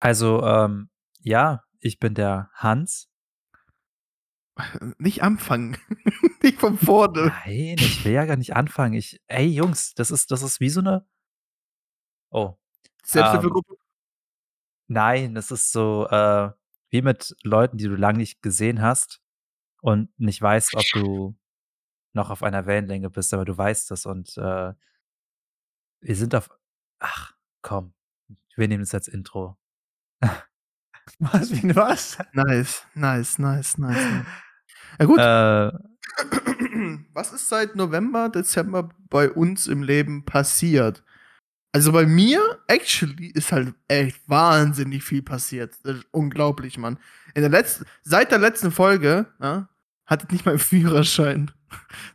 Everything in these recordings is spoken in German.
Also, ähm, ja, ich bin der Hans. Nicht anfangen. nicht von vorne. Nein, ich will ja gar nicht anfangen. Ich, ey, Jungs, das ist, das ist wie so eine. Oh. Selbsthilfegruppe? Ähm, nein, das ist so äh, wie mit Leuten, die du lange nicht gesehen hast und nicht weißt, ob du noch auf einer Wellenlänge bist, aber du weißt das und äh, wir sind auf. Ach, komm. Wir nehmen es als Intro. Was? Wie was? Nice, nice, nice, nice. Ja gut. Äh, Was ist seit November, Dezember bei uns im Leben passiert? Also bei mir, actually, ist halt echt wahnsinnig viel passiert. Das ist unglaublich, Mann. In der letzten, seit der letzten Folge, ja, hatte ich nicht mal einen Führerschein.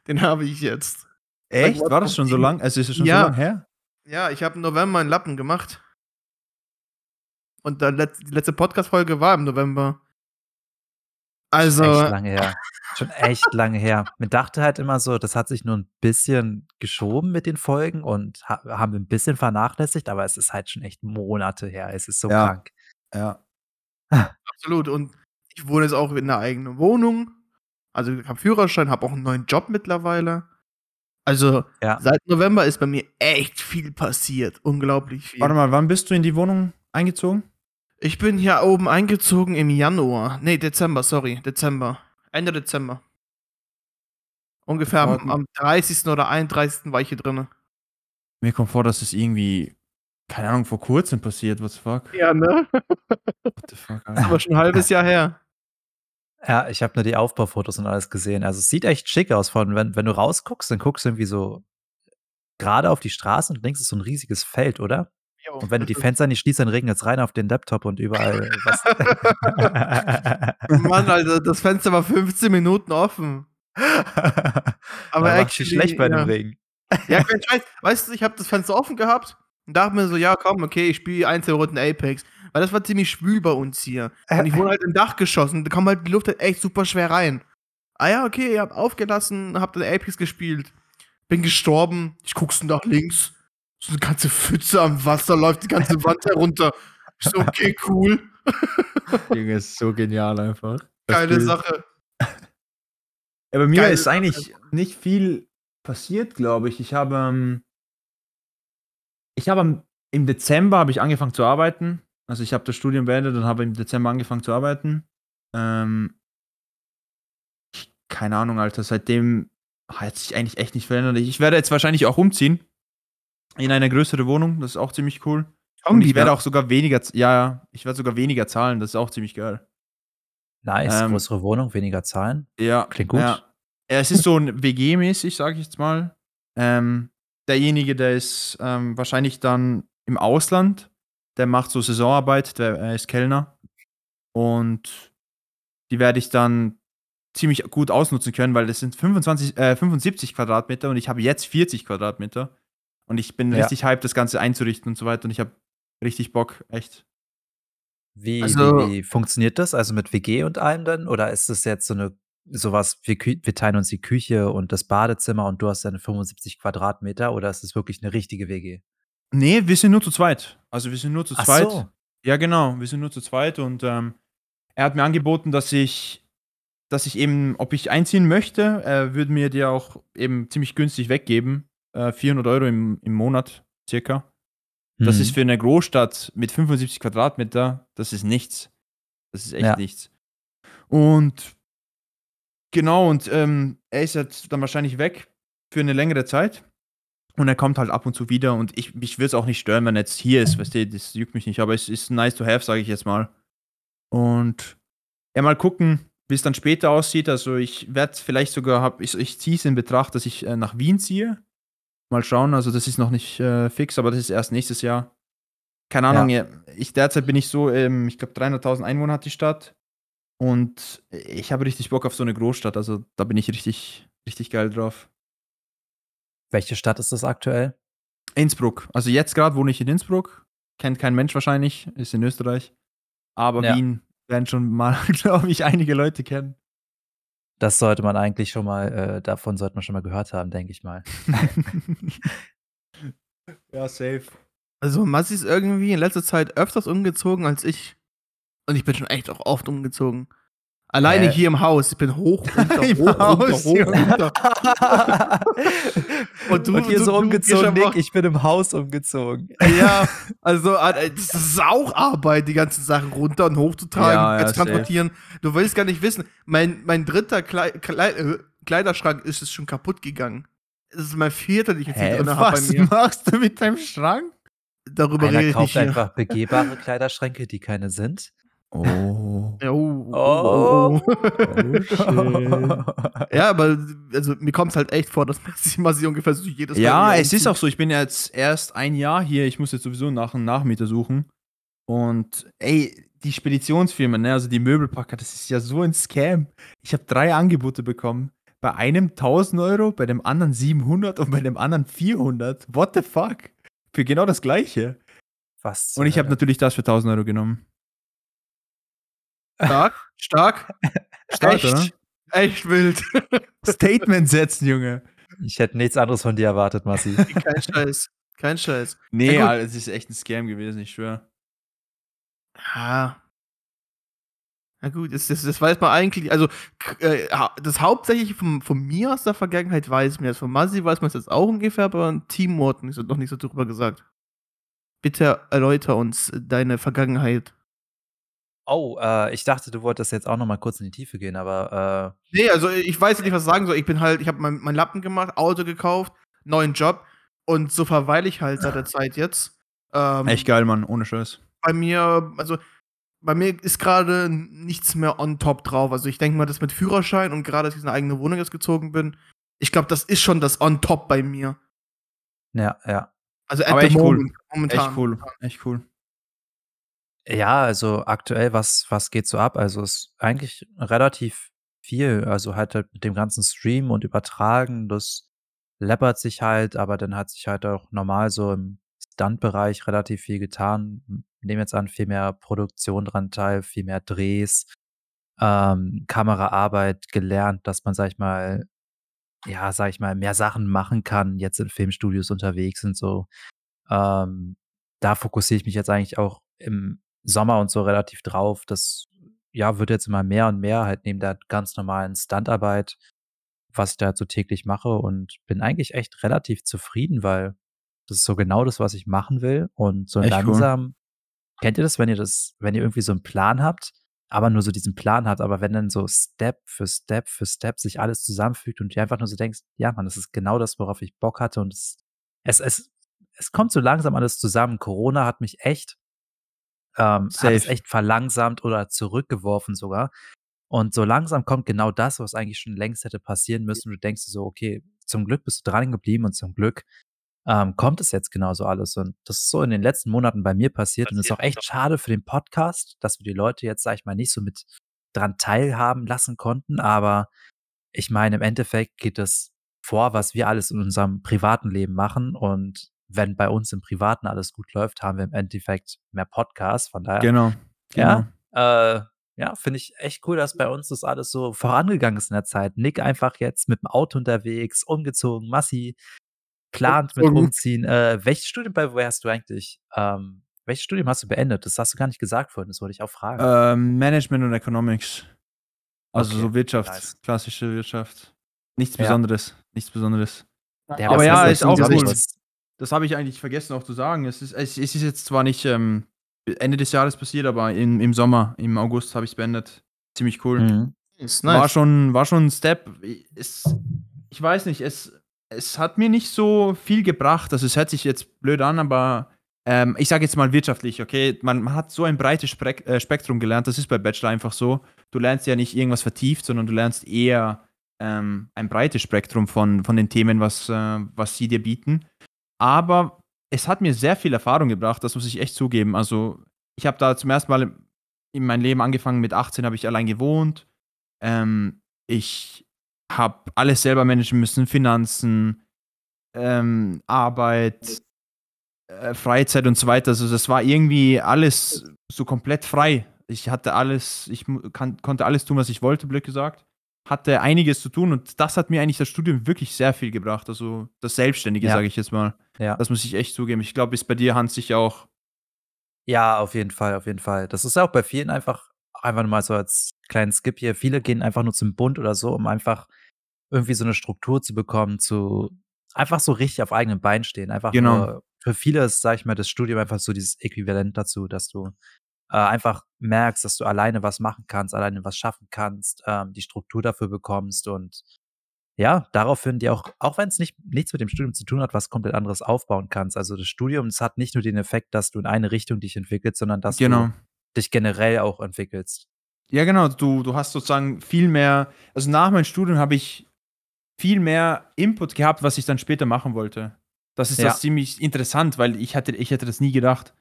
Den habe ich jetzt. Echt? War das schon so lang? Also ist es schon Ja. so lang her? Ja, ich habe im November einen Lappen gemacht. Und der Let die letzte Podcast-Folge war im November. Also, echt lange her. Schon echt lange her. Man dachte halt immer so, das hat sich nur ein bisschen geschoben mit den Folgen und ha haben ein bisschen vernachlässigt, aber es ist halt schon echt Monate her. Es ist so Ja. krank. Ja. absolut. Und ich wohne jetzt auch in einer eigenen Wohnung. Also, ich habe Führerschein, habe auch einen neuen Job mittlerweile. Also, Ja. seit November ist bei mir echt viel passiert. Unglaublich viel. Warte mal, wann bist du in die Wohnung eingezogen? Ich bin hier oben eingezogen im Januar. Nee, Dezember, sorry. Dezember. Ende Dezember. Ungefähr am, am 30. oder 31. war ich hier drin. Mir kommt vor, dass es irgendwie, keine Ahnung, vor kurzem passiert. What the fuck? Ja, ne? What the fuck, Das ist Alter? aber schon ein halbes Jahr her. Ja, ich habe nur die Aufbaufotos und alles gesehen. Also es sieht echt schick aus. Von, wenn, wenn du rausguckst, dann guckst du irgendwie so gerade auf die Straße und links ist so ein riesiges Feld, oder? Jo, Und wenn du die Fenster nicht schließt, dann regnet es rein auf den Laptop und überall Mann, Alter, das Fenster war 15 Minuten offen. Aber sich actually, schlecht bei ja. dem Regen. Ja, kein Scheiß. Weißt du, ich habe das Fenster offen gehabt und dachte mir so, ja, komm, okay, ich spiele Einzelrunden Apex. Weil das war ziemlich schwül bei uns hier. Und ich wohne halt im Dachgeschoss und da kommt halt die Luft halt echt super schwer rein. Ah ja, okay, ich hab aufgelassen, hab dann Apex gespielt. Bin gestorben. Ich guck's nach links. So eine ganze Pfütze am Wasser läuft die ganze Wand herunter. Ich so, okay, cool. Junge, ist so genial einfach. Das Geile Bild. Sache. Ja, bei mir Geile ist Sache. eigentlich nicht viel passiert, glaube ich. Ich habe, ähm, ich habe im Dezember habe ich angefangen zu arbeiten. Also ich habe das Studium beendet und habe im Dezember angefangen zu arbeiten. Ähm, keine Ahnung, Alter. Seitdem hat sich eigentlich echt nicht verändert. Ich werde jetzt wahrscheinlich auch umziehen in eine größere Wohnung. Das ist auch ziemlich cool. Und ich werde auch sogar weniger, ja, ja, ich werde sogar weniger zahlen. Das ist auch ziemlich geil. Nice, Ähm, größere Wohnung, weniger Zahlen. Ja. Klingt gut. Ja. Es ist so ein WG-mäßig, sage ich jetzt mal. Ähm, derjenige, der ist ähm, wahrscheinlich dann im Ausland, der macht so Saisonarbeit, der er ist Kellner. Und die werde ich dann ziemlich gut ausnutzen können, weil das sind 25, äh, 75 Quadratmeter und ich habe jetzt 40 Quadratmeter. Und ich bin Ja. richtig hyped, das Ganze einzurichten und so weiter. Und ich habe richtig Bock, echt. Wie, Also- wie, wie funktioniert das? Also mit WG und allem dann? Oder ist das jetzt so eine sowas, wir, wir teilen uns die Küche und das Badezimmer und du hast deine 75 Quadratmeter oder ist es wirklich eine richtige WG? Nee, wir sind nur zu zweit. Also wir sind nur zu Ach zweit. so. Ja, genau. Wir sind nur zu zweit und ähm, er hat mir angeboten, dass ich, dass ich eben, ob ich einziehen möchte, er würde mir die auch eben ziemlich günstig weggeben. Äh, 400 Euro im, im Monat circa. Das Hm. ist für eine Großstadt mit 75 Quadratmeter, das ist nichts. Das ist echt Ja. nichts. Und genau, und ähm, er ist jetzt dann wahrscheinlich weg für eine längere Zeit. Und er kommt halt ab und zu wieder und ich, mich würde es auch nicht stören, wenn er jetzt hier ist, weißt du, das juckt mich nicht, aber es ist nice to have, sage ich jetzt mal. Und ja, mal gucken, wie es dann später aussieht. Also ich werde vielleicht sogar, hab, ich, ich ziehe es in Betracht, dass ich äh, nach Wien ziehe. Mal schauen, also das ist noch nicht äh, fix, aber das ist erst nächstes Jahr. Keine Ahnung, ja. ich derzeit bin ich so, ähm, ich glaube 300.000 Einwohner hat die Stadt und ich habe richtig Bock auf so eine Großstadt, also da bin ich richtig, richtig geil drauf. Welche Stadt ist das aktuell? Innsbruck. Also jetzt gerade wohne ich in Innsbruck. Kennt kein Mensch wahrscheinlich, ist in Österreich. Aber Ja. Wien werden schon mal, glaube ich, einige Leute kennen. Das sollte man eigentlich schon mal, äh, davon sollte man schon mal gehört haben, denke ich mal. ja, safe. Also, Massi ist irgendwie in letzter Zeit öfters umgezogen als ich. Und ich bin schon echt auch oft umgezogen. Alleine Hä? hier im Haus. Ich bin hoch, runter, Im hoch, Haus, runter, hoch, runter. und, du- hier du- so umgezogen, Nick, ich bin im Haus umgezogen. Ja, also äh, das ist auch Arbeit, die ganzen Sachen runter und hochzutragen, Ja, äh, ja, zu transportieren. Du willst gar nicht wissen, mein, mein dritter Klei Klei äh, Kleiderschrank ist es schon kaputt gegangen. Es ist mein vierter, den ich jetzt hier drin habe bei was machst du mit deinem Schrank? Darüber rede Einer ich kauft nicht einfach begehbare Kleiderschränke, die keine sind. Oh. Ja, oh, Oh. oh, oh. ja, aber also mir kommt es halt echt vor, dass Messi Massi ungefähr so jedes Ja, Mal es ist auch so. Ich bin jetzt erst ein Jahr hier. Ich muss jetzt sowieso nach einem Nachmieter suchen. Und ey, die Speditionsfirmen, ne, also die Möbelpacker, das ist ja so ein Scam. Ich habe drei Angebote bekommen. Bei einem 1000 Euro, bei dem anderen 700 und bei dem anderen 400. What the fuck? Für genau das Gleiche. Was? Und ich habe natürlich das für 1000 Euro genommen. Stark, stark, Stark, echt, oder? echt wild. Statement setzen, Junge. Ich hätte nichts anderes von dir erwartet, Massi. Kein Scheiß, kein Scheiß. Nee, Ja, es ist echt ein Scam gewesen, ich schwöre. Ja. Na gut, das, das, das weiß man eigentlich. Also, äh, das hauptsächlich von, von mir aus der Vergangenheit weiß man jetzt. Von Masi weiß man es jetzt auch ungefähr, aber Team Morton ist noch nicht so drüber gesagt. Bitte erläuter uns deine Vergangenheit. Oh, äh, ich dachte, du wolltest jetzt auch noch mal kurz in die Tiefe gehen, aber äh, Nee, also ich weiß nicht, was ich sagen soll. Ich bin halt, ich habe mein, mein Lappen gemacht, Auto gekauft, neuen Job und so verweile ich halt seit der Zeit jetzt. Ähm, Echt geil, Mann, ohne Scheiß. bei mir, also bei mir ist gerade nichts mehr on top drauf. Also ich denke mal, das mit Führerschein und gerade, dass ich in eine eigene Wohnung jetzt gezogen bin, ich glaube, das ist schon das on top bei mir. ja, ja. Also at Aber the echt cool. moment, momentan. Echt cool, echt cool. Ja, also aktuell, was, was geht so ab? Also es ist eigentlich relativ viel. Also halt, halt mit dem ganzen Stream und Übertragen, das läppert sich halt, aber dann hat sich halt auch normal so im Stunt-Bereich relativ viel getan. Nehmen jetzt an, viel mehr Produktion dran teil, viel mehr Drehs, ähm, Kameraarbeit gelernt, dass man, sag ich mal, ja, sag ich mal, mehr Sachen machen kann, jetzt in Filmstudios unterwegs sind so. Ähm, da fokussiere ich mich jetzt eigentlich auch im Sommer und so relativ drauf. Das ja wird jetzt immer mehr und mehr halt neben der ganz normalen Stuntarbeit, was ich da halt so täglich mache und bin eigentlich echt relativ zufrieden, weil das ist so genau das, was ich machen will und so Echt cool. langsam. Kennt ihr das, wenn ihr das, wenn ihr irgendwie so einen Plan habt, aber nur so diesen Plan habt, aber wenn dann so Step für Step für Step sich alles zusammenfügt und du einfach nur so denkst, ja, Mann, das ist genau das, worauf ich Bock hatte und es, es, es, es kommt so langsam alles zusammen. Corona hat mich echt, ähm, hat Safe. es echt verlangsamt oder zurückgeworfen sogar. Und so langsam kommt genau das, was eigentlich schon längst hätte passieren müssen. Du denkst so, okay, zum Glück bist du dran geblieben und zum Glück ähm, kommt es jetzt genauso alles. Und das ist so in den letzten Monaten bei mir passiert. Und es ist auch echt schade für den Podcast, dass wir die Leute jetzt, sag ich mal, nicht so mit dran teilhaben lassen konnten. Aber ich meine, im Endeffekt geht es vor, was wir alles in unserem privaten Leben machen. Und wenn bei uns im Privaten alles gut läuft, haben wir im Endeffekt mehr Podcasts. Von daher, Genau. Ja. genau. äh, ja, finde ich echt cool, dass bei uns das alles so vorangegangen ist in der Zeit. Nick einfach jetzt mit dem Auto unterwegs, umgezogen, Massi plant mit umziehen. Äh, welches Studium bei woher hast du eigentlich? Ähm, welches Studium hast du beendet? Das hast du gar nicht gesagt vorhin, das wollte ich auch fragen. Ähm, Management und Economics. Also Okay, so Wirtschaft, nice. klassische Wirtschaft. Nichts Ja. Besonderes, nichts Besonderes. Der aber ja, ist auch das? Das habe ich eigentlich vergessen auch zu sagen. Es ist, es, ist jetzt zwar nicht ähm, Ende des Jahres passiert, aber im, im Sommer, im August habe ich es beendet. Ziemlich cool. Mhm. Ist War nice. schon, war schon ein Step. Es, ich weiß nicht, es, es hat mir nicht so viel gebracht. Also es hört sich jetzt blöd an, aber ähm, ich sage jetzt mal wirtschaftlich, okay? Man, man hat so ein breites Spek äh, Spektrum gelernt. Das ist bei Bachelor einfach so. Du lernst ja nicht irgendwas vertieft, sondern du lernst eher ähm, ein breites Spektrum von, von den Themen, was, äh, was sie dir bieten. Aber es hat mir sehr viel Erfahrung gebracht, das muss ich echt zugeben. Also ich habe da zum ersten Mal in meinem Leben angefangen, mit 18 habe ich allein gewohnt. Ähm, ich habe alles selber managen müssen, Finanzen, ähm, Arbeit, äh, Freizeit und so weiter. Also das war irgendwie alles so komplett frei. Ich hatte alles, ich kann, konnte alles tun, was ich wollte, blöd gesagt. Hatte einiges zu tun und das hat mir eigentlich das Studium wirklich sehr viel gebracht. Also das Selbstständige, Ja. sage ich jetzt mal. Ja. Das muss ich echt zugeben. Ich glaube, ist bei dir, Hans, sicher auch. Ja, auf jeden Fall, auf jeden Fall. Das ist ja auch bei vielen einfach einfach nur mal so als kleinen Skip hier. Viele gehen einfach nur zum Bund oder so, um einfach irgendwie so eine Struktur zu bekommen, zu einfach so richtig auf eigenen Beinen stehen. Einfach Genau. nur für viele ist, sage ich mal, das Studium einfach so dieses Äquivalent dazu, dass du, äh, einfach merkst, dass du alleine was machen kannst, alleine was schaffen kannst, ähm, die Struktur dafür bekommst und ja, daraufhin dir auch auch wenn's nicht nichts mit dem Studium zu tun hat, was komplett anderes aufbauen kannst. Also, das Studium, das hat nicht nur den Effekt, dass du in eine Richtung dich entwickelst, sondern dass Genau. du dich generell auch entwickelst. Ja, genau. Du, du hast sozusagen viel mehr, also nach meinem Studium habe ich viel mehr Input gehabt, was ich dann später machen wollte. Das ist Ja. das ziemlich interessant, weil ich hatte, ich hätte das nie gedacht.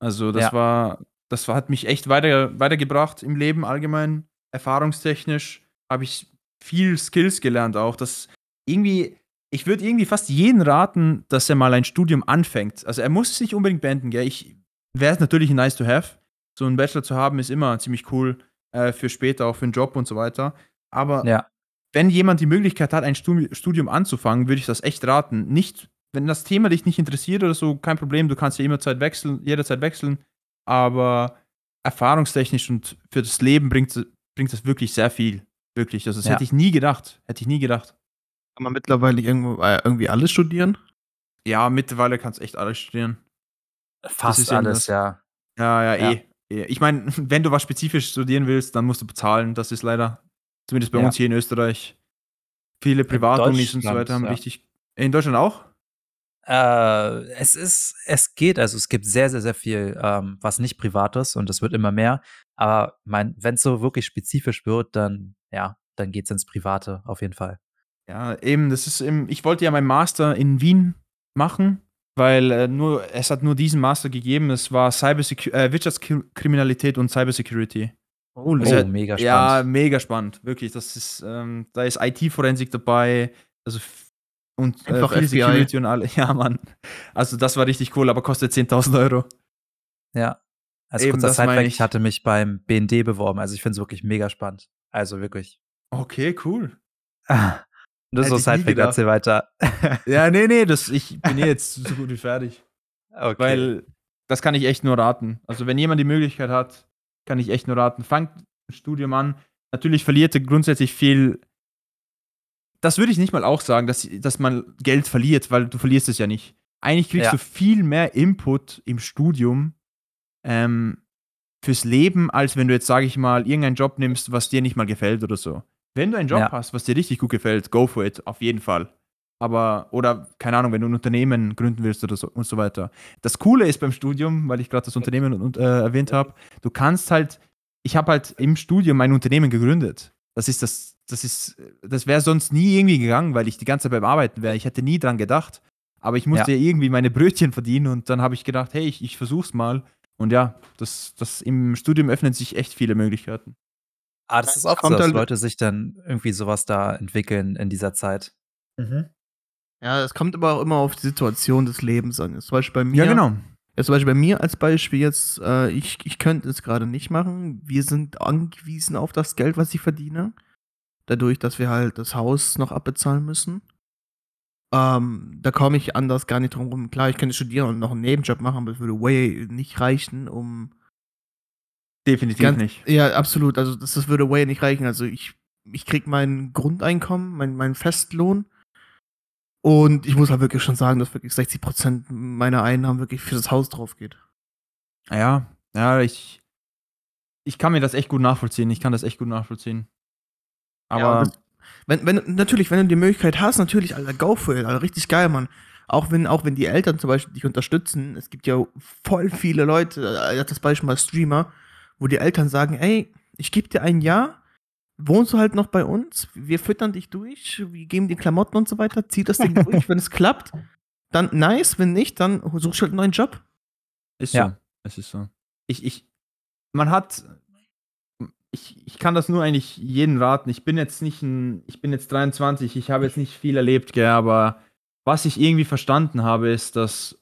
Also das Ja. war, das hat mich echt weiter, weitergebracht im Leben allgemein. Erfahrungstechnisch habe ich viel Skills gelernt auch. Das irgendwie, ich würde irgendwie fast jeden raten, dass er mal ein Studium anfängt. Also er muss es nicht unbedingt beenden, gell? Ich wäre es natürlich nice to have. So einen Bachelor zu haben ist immer ziemlich cool äh, für später, auch für einen Job und so weiter. Aber Ja. wenn jemand die Möglichkeit hat, ein Stu- Studium anzufangen, würde ich das echt raten. Nicht, wenn das Thema dich nicht interessiert oder so, kein Problem, du kannst ja immer Zeit wechseln, jederzeit wechseln. Aber erfahrungstechnisch und für das Leben bringt, bringt das wirklich sehr viel. Wirklich. Also das Ja. hätte ich nie gedacht. Hätte ich nie gedacht. Kann man mittlerweile irgendwo, äh, irgendwie alles studieren? Ja, mittlerweile kannst du echt alles studieren. Fast alles, ja. Ja, ja, Ja. eh. eh. Ich meine, wenn du was spezifisch studieren willst, dann musst du bezahlen. Das ist leider, zumindest bei Ja. uns hier in Österreich, viele Privatunis und so weiter haben ja. richtig. In Deutschland auch? Äh, es ist es geht, also, es gibt sehr, sehr, sehr viel, ähm, was nicht privat ist und es wird immer mehr. Aber mein wenn's so wirklich spezifisch wird, dann ja, dann geht's ins Private auf jeden Fall. Ja, eben, das ist eben, ich wollte ja meinen Master in Wien machen, weil äh, nur, es hat nur diesen Master gegeben. Es war Cybersecu äh, Wirtschaftskriminalität und Cybersecurity. Oh, Also, Oh, mega Ja, spannend. mega spannend, wirklich. Das ist, ähm, da ist IT-Forensik dabei, also und äh, Einfach viel FBI. Security und alle. Ja, Mann. Also das war richtig cool, aber kostet 10.000 Euro. Ja. Als Eben, kurzer das Sidefact, ich. hatte mich beim BND beworben. Also, ich finde es wirklich mega spannend. Also, wirklich. Okay, cool. So Hätte ich nie Sidefact, erzähl weiter. Ja, nee, nee, das, ich bin eh jetzt so gut wie fertig. Okay. Weil das kann ich echt nur raten. Also, wenn jemand die Möglichkeit hat, kann ich echt nur raten. Fangt ein Studium an. Natürlich verliert ihr grundsätzlich viel. Das würde ich nicht mal auch sagen, dass, dass man Geld verliert, weil du verlierst es ja nicht. Eigentlich kriegst Ja. du viel mehr Input im Studium ähm, fürs Leben, als wenn du jetzt, sage ich mal, irgendeinen Job nimmst, was dir nicht mal gefällt oder so. Wenn du einen Job Ja. hast, was dir richtig gut gefällt, go for it, auf jeden Fall. Aber, oder, keine Ahnung, wenn du ein Unternehmen gründen willst oder so und so weiter. Das Coole ist beim Studium, weil ich gerade das Unternehmen und, äh, erwähnt habe, du kannst halt, ich habe halt im Studium mein Unternehmen gegründet. Das ist das, das ist, das wäre sonst nie irgendwie gegangen, weil ich die ganze Zeit beim Arbeiten wäre. Ich hätte nie dran gedacht. Aber ich musste ja, irgendwie meine Brötchen verdienen und dann habe ich gedacht, hey, ich, ich versuch's mal. Und ja, das, das im Studium öffnen sich echt viele Möglichkeiten. ah, das ist so, kommt dass halt- Leute sich dann irgendwie sowas da entwickeln in dieser Zeit. Ja, es kommt aber auch immer auf die Situation des Lebens an. Zum Beispiel bei mir. Ja, genau. Ja, zum Beispiel bei mir als Beispiel jetzt, äh, ich, ich könnte es gerade nicht machen. Wir sind angewiesen auf das Geld, was ich verdiene. Dadurch, dass wir halt das Haus noch abbezahlen müssen. Ähm, da komme ich anders gar nicht drum rum. Klar, ich könnte studieren und noch einen Nebenjob machen, aber es würde way nicht reichen, um. Definitiv Ganz- nicht. Ja, absolut. Also, das, das würde way nicht reichen. Also, ich, ich krieg mein Grundeinkommen, mein, mein Festlohn. Und ich muss halt wirklich schon sagen, dass wirklich 60% meiner Einnahmen wirklich für das Haus drauf geht. Ja, ja, ich, ich kann mir das echt gut nachvollziehen. Ich kann das echt gut nachvollziehen. Ja, Aber das, wenn, wenn, natürlich, wenn du die Möglichkeit hast, natürlich, Alter, go for it, Alter, richtig geil, Mann. Auch wenn, auch wenn die Eltern zum Beispiel dich unterstützen, es gibt ja voll viele Leute, äh, jetzt das Beispiel mal Streamer, wo die Eltern sagen, ey, ich gebe dir ein Jahr, wohnst du halt noch bei uns, wir füttern dich durch, wir geben dir Klamotten und so weiter, zieh das Ding durch, wenn es klappt, dann nice, wenn nicht, dann suchst du halt einen neuen Job. ist Ja. so. Es ist so. Ich, ich, man hat, ich, ich kann das nur eigentlich jedem raten. Ich bin jetzt nicht ein, ich bin jetzt 23, ich habe jetzt nicht viel erlebt, gell, aber was ich irgendwie verstanden habe, ist, dass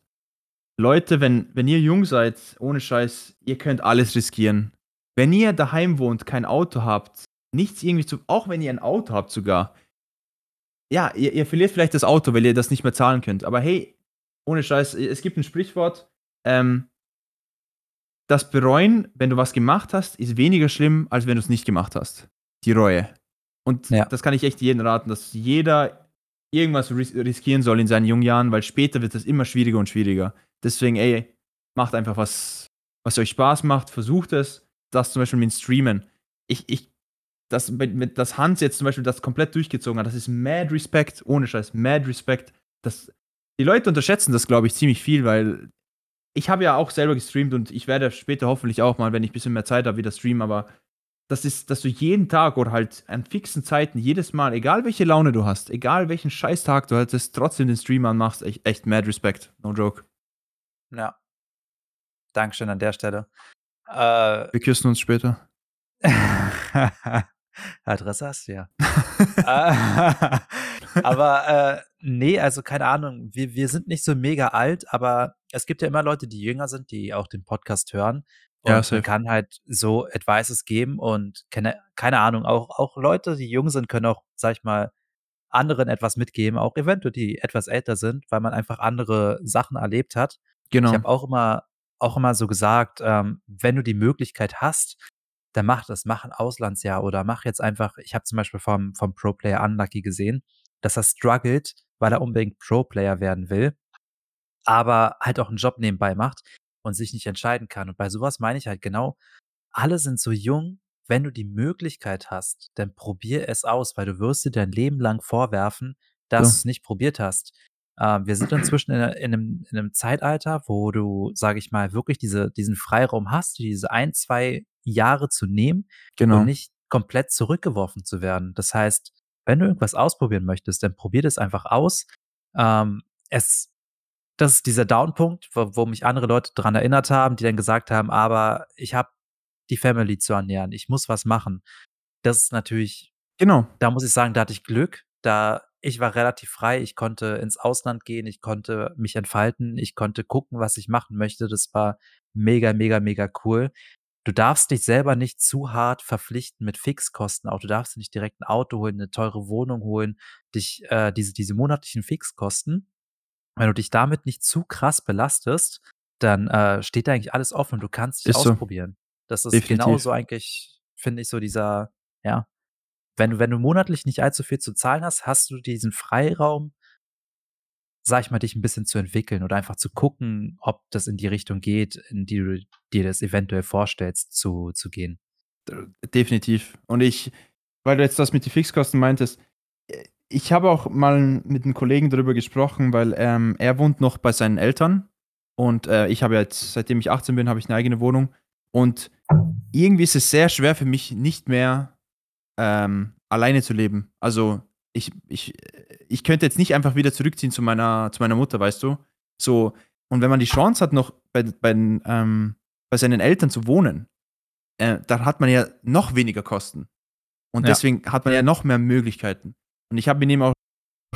Leute, wenn, wenn ihr jung seid, ohne Scheiß, ihr könnt alles riskieren. Wenn ihr daheim wohnt, kein Auto habt, nichts irgendwie zu, auch wenn ihr ein Auto habt sogar. Ja, ihr, ihr verliert vielleicht das Auto, weil ihr das nicht mehr zahlen könnt. Aber hey, ohne Scheiß, es gibt ein Sprichwort, ähm, das Bereuen, wenn du was gemacht hast, ist weniger schlimm, als wenn du es nicht gemacht hast. Die Reue. Und Ja. das kann ich echt jedem raten, dass jeder irgendwas ris riskieren soll in seinen jungen Jahren, weil später wird es immer schwieriger und schwieriger. Deswegen, ey, macht einfach was, was euch Spaß macht, versucht es. Das zum Beispiel mit Streamen. Ich, ich, das, mit, dass Hans jetzt zum Beispiel das komplett durchgezogen hat, das ist mad Respect, ohne Scheiß, mad Respect. Das, die Leute unterschätzen das, glaube ich, ziemlich viel, weil ich habe ja auch selber gestreamt und ich werde später hoffentlich auch mal, wenn ich ein bisschen mehr Zeit habe, wieder streamen, aber das ist, dass du jeden Tag oder halt an fixen Zeiten, jedes Mal, egal welche Laune du hast, egal welchen Scheißtag du hattest, trotzdem den Stream anmachst, echt, echt mad Respect. No joke. Ja. Dankeschön an der Stelle. Äh, Wir küssen uns später. Adresse hast du ja. Aber äh, nee, also keine Ahnung, wir, wir sind nicht so mega alt, aber es gibt ja immer Leute, die jünger sind, die auch den Podcast hören. Und Ja, man kann halt so Advices geben und keine, keine Ahnung, auch, auch Leute, die jung sind, können auch, sag ich mal, anderen etwas mitgeben, auch eventuell die etwas älter sind, weil man einfach andere Sachen erlebt hat. Genau. Ich habe auch immer, auch immer so gesagt, ähm, wenn du die Möglichkeit hast, dann mach das, mach ein Auslandsjahr oder mach jetzt einfach, ich habe zum Beispiel vom, vom Pro-Player Unlucky gesehen, dass er struggelt, weil er unbedingt Pro-Player werden will, aber halt auch einen Job nebenbei macht und sich nicht entscheiden kann. Und bei sowas meine ich halt genau, alle sind so jung, wenn du die Möglichkeit hast, dann probier es aus, weil du wirst dir dein Leben lang vorwerfen, dass Ja. du es nicht probiert hast. Ähm, wir sind inzwischen in, in, einem, in einem Zeitalter, wo du, sage ich mal, wirklich diese, diesen Freiraum hast, diese ein, zwei Jahre zu nehmen genau. und nicht komplett zurückgeworfen zu werden. Das heißt, wenn du irgendwas ausprobieren möchtest, dann probier das einfach aus. Ähm, es, das ist dieser Downpunkt, wo, wo mich andere Leute dran erinnert haben, die dann gesagt haben, aber ich habe die Family zu ernähren, ich muss was machen. Das ist natürlich Genau. da muss ich sagen, da hatte ich Glück. Da ich war relativ frei, ich konnte ins Ausland gehen, ich konnte mich entfalten, ich konnte gucken, was ich machen möchte. Das war mega, mega, mega cool. Du darfst dich selber nicht zu hart verpflichten mit Fixkosten. Auch du darfst nicht direkt ein Auto holen, eine teure Wohnung holen, dich äh, diese diese monatlichen Fixkosten. Wenn du dich damit nicht zu krass belastest, dann äh, steht da eigentlich alles offen und du kannst dich Ist so. ausprobieren. Das ist Definitiv. genauso eigentlich, finde ich, so dieser, ja, wenn du, wenn du monatlich nicht allzu viel zu zahlen hast, hast du diesen Freiraum, sag ich mal, dich ein bisschen zu entwickeln oder einfach zu gucken, ob das in die Richtung geht, in die du dir das eventuell vorstellst, zu, zu gehen. Definitiv. Und ich, weil du jetzt das mit den Fixkosten meintest, äh, ich habe auch mal mit einem Kollegen darüber gesprochen, weil ähm, er wohnt noch bei seinen Eltern und äh, ich habe jetzt, seitdem ich 18 bin, habe ich eine eigene Wohnung und irgendwie ist es sehr schwer für mich, nicht mehr ähm, alleine zu leben. Also ich, ich, ich könnte jetzt nicht einfach wieder zurückziehen zu meiner, zu meiner Mutter, weißt du? So, und wenn man die Chance hat, noch bei, bei, ähm, bei seinen Eltern zu wohnen, äh, dann hat man ja noch weniger Kosten. Und Ja. deswegen hat man ja noch mehr Möglichkeiten. Und ich habe mit ihm auch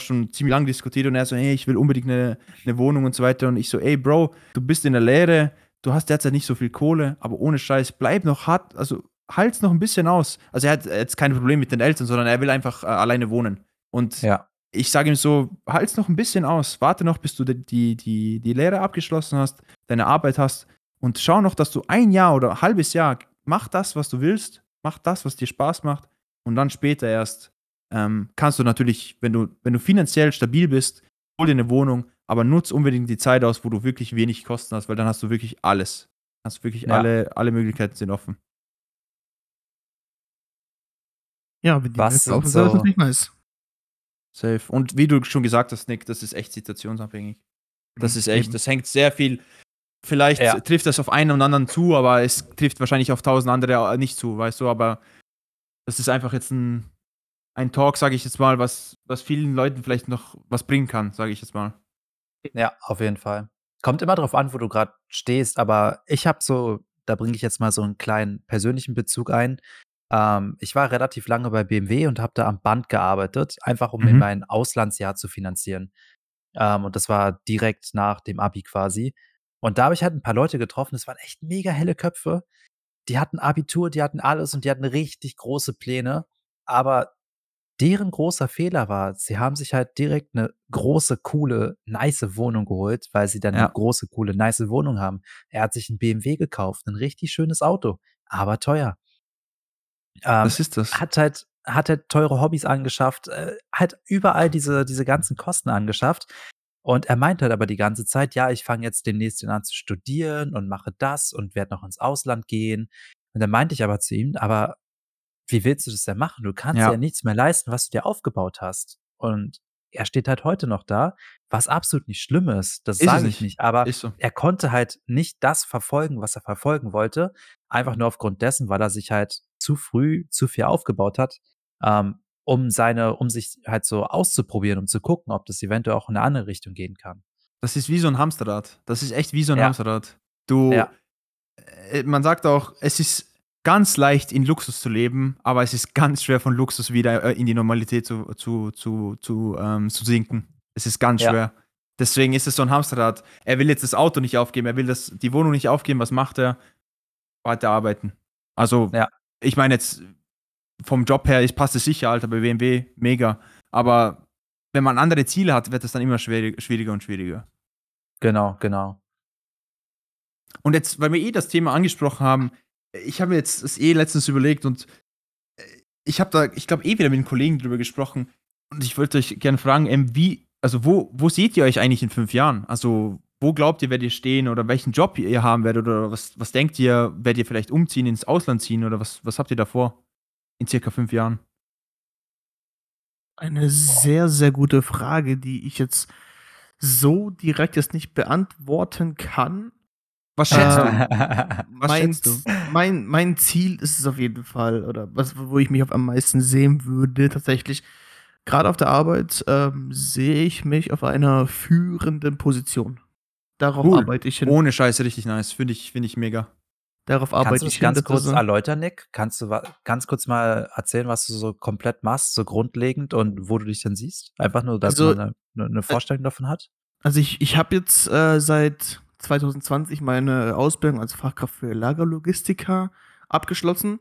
schon ziemlich lange diskutiert und er so, hey, ich will unbedingt eine, eine Wohnung und so weiter. Und ich so, ey, Bro, du bist in der Lehre, du hast derzeit nicht so viel Kohle, aber ohne Scheiß, bleib noch hart, also halt's noch ein bisschen aus. Also er hat jetzt keine Probleme mit den Eltern, sondern er will einfach äh, alleine wohnen. Und Ja. Ich sage ihm so, halt's noch ein bisschen aus, warte noch, bis du die, die, die, die Lehre abgeschlossen hast, deine Arbeit hast und schau noch, dass du ein Jahr oder ein halbes Jahr mach das, was du willst, mach das, was dir Spaß macht und dann später erst ähm, kannst du natürlich, wenn du, wenn du finanziell stabil bist, hol dir eine Wohnung, aber nutz unbedingt die Zeit aus, wo du wirklich wenig Kosten hast, weil dann hast du wirklich alles. Hast wirklich Ja. alle, alle Möglichkeiten sind offen. Ja, wenn die Was Welt ist so- das nicht nice. Safe. Und wie du schon gesagt hast, Nick, das ist echt situationsabhängig. Das Mhm, ist echt, das hängt sehr viel. Vielleicht Ja. trifft das auf einen und anderen zu, aber es trifft wahrscheinlich auf tausend andere nicht zu, weißt du, aber das ist einfach jetzt ein, ein Talk, sage ich jetzt mal, was, was vielen Leuten vielleicht noch was bringen kann, sage ich jetzt mal. Ja, auf jeden Fall. Kommt immer drauf an, wo du gerade stehst, aber ich habe so, da bringe ich jetzt mal so einen kleinen persönlichen Bezug ein. Ähm, ich war relativ lange bei BMW und habe da am Band gearbeitet, einfach um Mhm. mein Auslandsjahr zu finanzieren. Ähm, und das war direkt nach dem Abi quasi. Und da habe ich halt ein paar Leute getroffen, das waren echt mega helle Köpfe. die hatten Abitur, die hatten alles und die hatten richtig große Pläne. Aber deren großer Fehler war, sie haben sich halt direkt eine große, coole, nice Wohnung geholt, weil sie dann Ja. eine große, coole, nice Wohnung haben. Er hat sich 'n BMW gekauft, 'n richtig schönes Auto, aber teuer. Ähm, Das ist das. hat halt hat halt teure Hobbys angeschafft, äh, halt überall diese diese ganzen Kosten angeschafft. Und er meint halt aber die ganze Zeit: „Ja, ich fange jetzt demnächst an zu studieren und mache das und werde noch ins Ausland gehen.“ Und dann meinte ich aber zu ihm: „Aber wie willst du das denn machen? Du kannst dir Ja. ja nichts mehr leisten, was du dir aufgebaut hast.“ Und er steht halt heute noch da, was absolut nicht schlimm ist, das Ist sage ich nicht. aber so. er konnte halt nicht das verfolgen, was er verfolgen wollte, einfach nur aufgrund dessen, weil er sich halt zu früh zu viel aufgebaut hat, ähm, um seine um sich halt so auszuprobieren, um zu gucken, ob das eventuell auch in 'ne andere Richtung gehen kann. Das ist wie so 'n Hamsterrad. Das ist echt wie so 'n Ja. Hamsterrad. Du Ja. äh, man sagt auch, es ist ganz leicht, in Luxus zu leben, aber es ist ganz schwer, von Luxus wieder, äh, in die Normalität zu zu zu zu, ähm zu sinken. Es ist ganz Ja. schwer. Deswegen ist es so 'n Hamsterrad. Er will jetzt das Auto nicht aufgeben, er will das die Wohnung nicht aufgeben. Was macht er? Weiterarbeiten. Also, Ja. Ich meine jetzt vom Job her, ich passe sicher, Alter, bei BMW, mega. Aber wenn man andere Ziele hat, wird es dann immer schwierig schwieriger und schwieriger. Genau, genau. Und jetzt, weil wir eh das Thema angesprochen haben, ich habe mir jetzt das eh letztens überlegt und äh, ich habe da, ich glaube, eh wieder mit einem Kollegen drüber gesprochen und ich wollte euch gerne fragen, ähm, wie, also wo, wo seht ihr euch eigentlich in fünf Jahren? Also wo glaubt ihr, werdet ihr stehen oder welchen Job ihr haben werdet oder was, was denkt ihr, werdet ihr vielleicht umziehen, ins Ausland ziehen oder was, was habt ihr da vor in circa fünf Jahren? Eine sehr, sehr gute Frage, die ich jetzt so direkt jetzt nicht beantworten kann. Was schätzt Äh, du? Was mein, schätzt du? Mein, mein Ziel ist es auf jeden Fall, oder was, wo ich mich auf am meisten sehen würde, tatsächlich. Gerade auf der Arbeit ähm, sehe ich mich auf einer führenden Position. Darauf Cool. arbeite ich hin. Ohne Scheiße, richtig nice. Finde ich, finde ich mega. Darauf Kannst arbeite du ich das ganz hin. kurz dass- erläutern, Nick? Kannst du ganz kurz mal erzählen, was du so komplett machst, so grundlegend und wo du dich denn siehst? Einfach nur, dass Also, man 'ne 'ne Vorstellung davon hat? Also ich, ich habe jetzt äh, seit 2020 meine Ausbildung als Fachkraft für Lagerlogistiker abgeschlossen.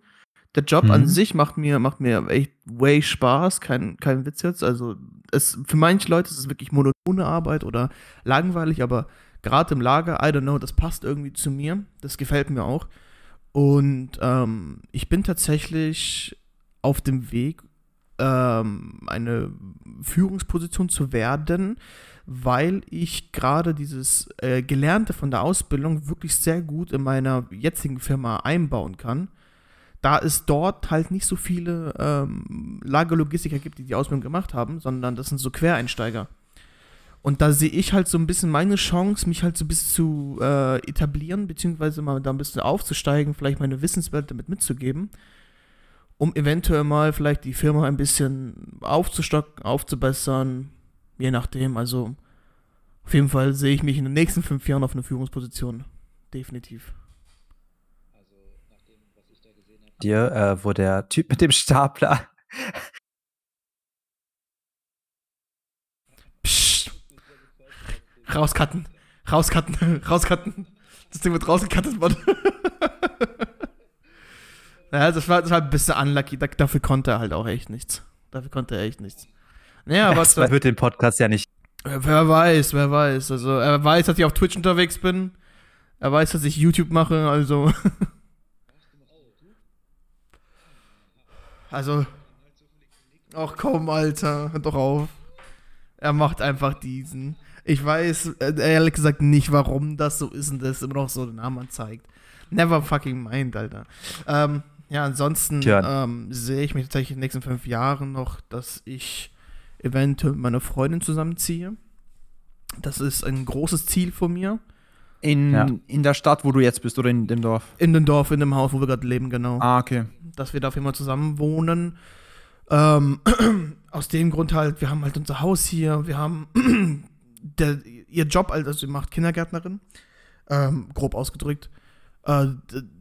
Der Job an Mhm. sich macht mir, macht mir echt way Spaß, kein, kein Witz jetzt. Also es, für manche Leute ist es wirklich monotone Arbeit oder langweilig, aber gerade im Lager, I don't know, das passt irgendwie zu mir. Das gefällt mir auch. Und ähm, ich bin tatsächlich auf dem Weg, ähm, eine Führungsposition zu werden, weil ich gerade dieses äh, Gelernte von der Ausbildung wirklich sehr gut in meiner jetzigen Firma einbauen kann. Da es dort halt nicht so viele ähm, Lagerlogistiker gibt, die die Ausbildung gemacht haben, sondern das sind so Quereinsteiger. Und da sehe ich halt so ein bisschen meine Chance, mich halt so ein bisschen zu äh, etablieren, beziehungsweise mal da ein bisschen aufzusteigen, vielleicht meine Wissenswelt damit mitzugeben, um eventuell mal vielleicht die Firma ein bisschen aufzustocken, aufzubessern, je nachdem. Also auf jeden Fall sehe ich mich in den nächsten fünf Jahren auf einer Führungsposition. Definitiv. Dir, äh, wo der Typ mit dem Stapler Rauscutten. Rauscutten. Rauscutten. Das Ding wird rausgecuttet worden. ja, das war, das war ein bisschen unlucky. Da, dafür konnte er halt auch echt nichts. Dafür konnte er echt nichts. Naja, aber das wird den Podcast ja nicht wer weiß, wer weiß. Also, er weiß, dass ich auf Twitch unterwegs bin. Er weiß, dass ich YouTube mache, also. also. Ach komm, Alter, hör doch auf. Er macht einfach diesen. Ich weiß äh, ehrlich gesagt nicht, warum das so ist und das immer noch so den Namen anzeigt. Never fucking mind, Alter. Ähm, ja, ansonsten ähm, sehe ich mich tatsächlich in den nächsten fünf Jahren noch, dass ich eventuell mit meiner Freundin zusammenziehe. Das ist ein großes Ziel von mir. In, Ja. in der Stadt, wo du jetzt bist oder in dem Dorf? In dem Dorf, in dem Haus, wo wir gerade leben, genau. Ah, okay. Dass wir dafür immer zusammen wohnen. Ähm, aus dem Grund halt, wir haben halt unser Haus hier, wir haben der, ihr Job, also sie macht Kindergärtnerin, ähm, grob ausgedrückt. Äh,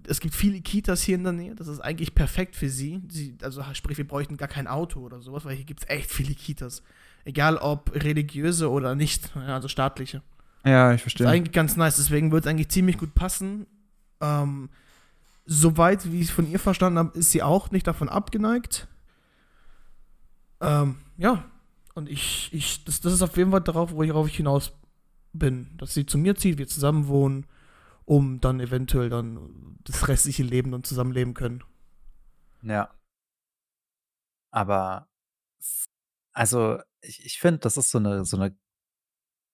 es gibt viele Kitas hier in der Nähe, das ist eigentlich perfekt für sie. sie also sprich, wir bräuchten gar kein Auto oder sowas, weil hier gibt es echt viele Kitas. Egal ob religiöse oder nicht, also staatliche. Ja, ich Das verstehe. ist eigentlich ganz nice, deswegen wird es eigentlich ziemlich gut passen. Ähm, soweit, wie ich es von ihr verstanden habe, ist sie auch nicht davon abgeneigt. Ähm, ja. Und ich, ich, das, das ist auf jeden Fall darauf, worauf ich hinaus bin. Dass sie zu mir zieht, wir zusammen wohnen, um dann eventuell dann das restliche Leben dann zusammenleben können. Ja. Aber, also, ich, ich finde, das ist so eine, so eine,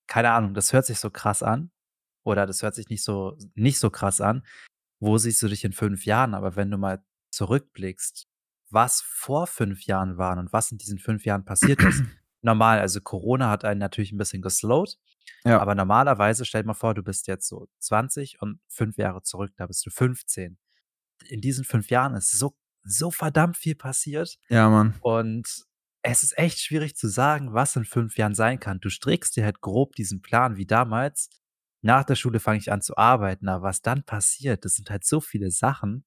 keine Ahnung, das hört sich so krass an. Oder das hört sich nicht so, nicht so krass an. Wo siehst du dich in fünf Jahren? Aber wenn du mal zurückblickst, was vor fünf Jahren waren und was in diesen fünf Jahren passiert ist. Normal, also Corona hat einen natürlich ein bisschen geslowt. Ja. Aber normalerweise, stell dir mal vor, du bist jetzt so 20 und fünf Jahre zurück, da bist du 15. In diesen fünf Jahren ist so, so verdammt viel passiert. Ja, Mann. Und es ist echt schwierig zu sagen, was in fünf Jahren sein kann. Du strickst dir halt grob diesen Plan wie damals. Nach der Schule fange ich an zu arbeiten, aber was dann passiert, das sind halt so viele Sachen.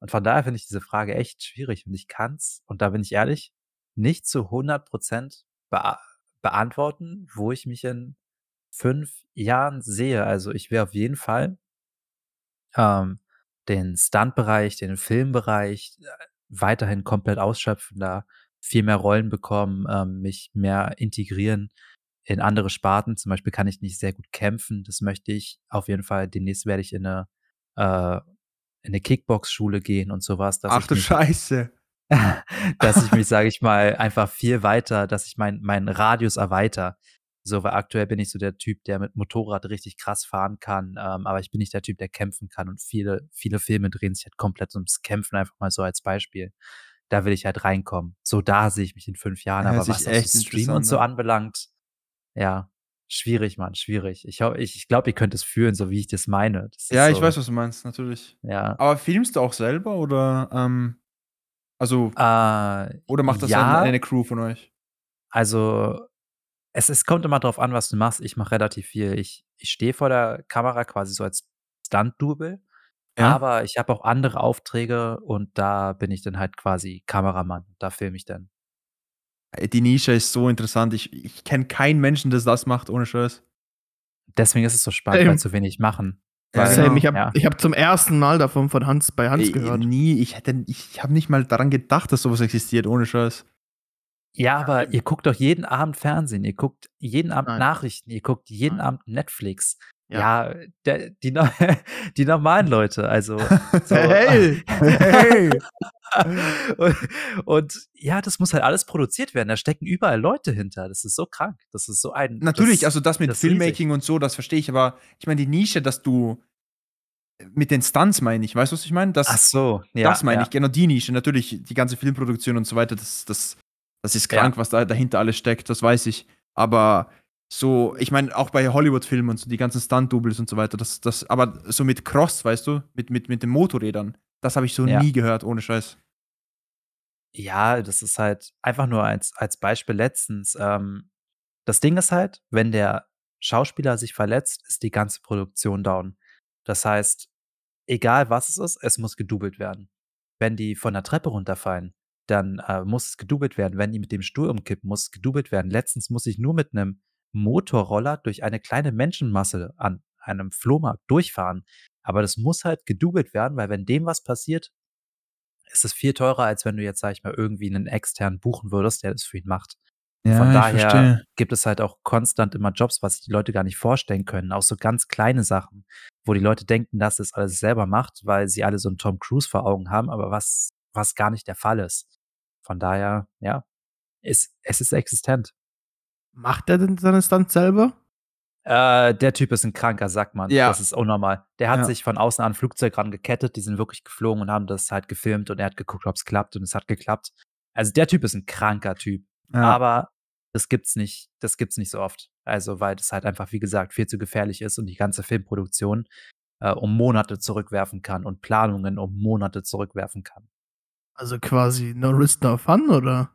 Und von daher finde ich diese Frage echt schwierig und ich kann's, und da bin ich ehrlich, nicht zu 100 Prozent bea beantworten, wo ich mich in fünf Jahren sehe. Also ich will auf jeden Fall ähm, den Stunt-Bereich, den Filmbereich äh, weiterhin komplett ausschöpfen, da viel mehr Rollen bekommen, ähm, mich mehr integrieren in andere Sparten. Zum Beispiel kann ich nicht sehr gut kämpfen. Das möchte ich auf jeden Fall. Demnächst werde ich in eine, äh, in eine Kickbox-Schule gehen und sowas. Ach du Scheiße. dass ich mich, sage ich mal, einfach viel weiter, dass ich meinen mein Radius erweitere. So, weil aktuell bin ich so der Typ, der mit Motorrad richtig krass fahren kann, ähm, aber ich bin nicht der Typ, der kämpfen kann und viele, viele Filme drehen sich halt komplett ums Kämpfen, einfach mal so als Beispiel. Da will ich halt reinkommen. So, da sehe ich mich in fünf Jahren, Hört aber was echt Stream und so anbelangt, ja, schwierig, Mann, schwierig. Ich, ich, ich glaube, ihr könnt es fühlen, so wie ich das meine. Das Ja, ich so, weiß, was du meinst, natürlich. Ja. Aber filmst du auch selber oder, ähm, also, Äh, oder macht das ja, eine, Crew von euch? Also, es, es kommt immer drauf an, was du machst. Ich mache relativ viel. Ich, ich stehe vor der Kamera quasi so als Stunt-Double, Ja? aber ich habe auch andere Aufträge und da bin ich dann halt quasi Kameramann. Da filme ich dann. Ey, Die Nische ist so interessant. Ich, ich kenne keinen Menschen, der das macht, ohne Scheiß. Deswegen ist es so spannend, Same. weil zu wenig machen. Ja, Weil, genau. Same, ich habe ja. ich hab zum ersten Mal davon von Hans bei Hans Ey, gehört. Nie, ich hätte, ich habe nicht mal daran gedacht, dass sowas existiert, ohne Scheiß. ja, aber ihr guckt doch jeden Abend Fernsehen, ihr guckt jeden Abend Nein. Nachrichten, ihr guckt jeden Nein. Abend Netflix. Ja. Ja, der, die, die normalen Leute, also so, Hey! Hey! und, und ja, das muss halt alles produziert werden. Da stecken überall Leute hinter. Das ist so krank. Das ist so ein. Natürlich, das, also das mit das. Filmmaking und so, das verstehe ich, aber ich meine, die Nische, dass du mit den Stunts meine ich, weißt du, was ich meine? Das, Ach so, ja. das meine ja. ich, genau die Nische. Natürlich, die ganze Filmproduktion und so weiter, das, das, das ist Ja. krank, was da dahinter alles steckt, das weiß ich. Aber so, ich meine, auch bei Hollywood-Filmen und so, die ganzen Stunt-Doubles und so weiter, das, das, aber so mit Cross, weißt du, mit, mit, mit den Motorrädern, das habe ich so Ja. nie gehört, ohne Scheiß. Ja, das ist halt einfach nur als, als Beispiel letztens. Ähm, das Ding ist halt, wenn der Schauspieler sich verletzt, ist die ganze Produktion down. Das heißt, egal was es ist, es muss gedoubelt werden. Wenn die von der Treppe runterfallen, dann äh, muss es gedoubelt werden. Wenn die mit dem Stuhl umkippen, muss es gedoubelt werden. Letztens muss ich nur mit einem Motorroller durch eine kleine Menschenmasse an einem Flohmarkt durchfahren. Aber das muss halt gedoubelt werden, weil wenn dem was passiert, ist es viel teurer, als wenn du jetzt, sag ich mal, irgendwie einen externen buchen würdest, der das für ihn macht. Von daher gibt es halt auch konstant immer Jobs, was sich die Leute gar nicht vorstellen können. Auch so ganz kleine Sachen, wo die Leute denken, dass es alles selber macht, weil sie alle so einen Tom Cruise vor Augen haben, aber was, was gar nicht der Fall ist. Von daher, ja, ist, es ist existent. Macht er denn seine Stunts selber? Äh, der Typ ist ein kranker Sackmann. Ja. Das ist unnormal. Der hat Ja. sich von außen an ein Flugzeug rangekettet, die sind wirklich geflogen und haben das halt gefilmt und er hat geguckt, ob es klappt und es hat geklappt. Also der Typ ist ein kranker Typ. Ja. Aber das gibt's nicht, das gibt's nicht so oft. Also, weil das halt einfach, wie gesagt, viel zu gefährlich ist und die ganze Filmproduktion äh, um Monate zurückwerfen kann und Planungen um Monate zurückwerfen kann. Also quasi no risk, no fun, oder?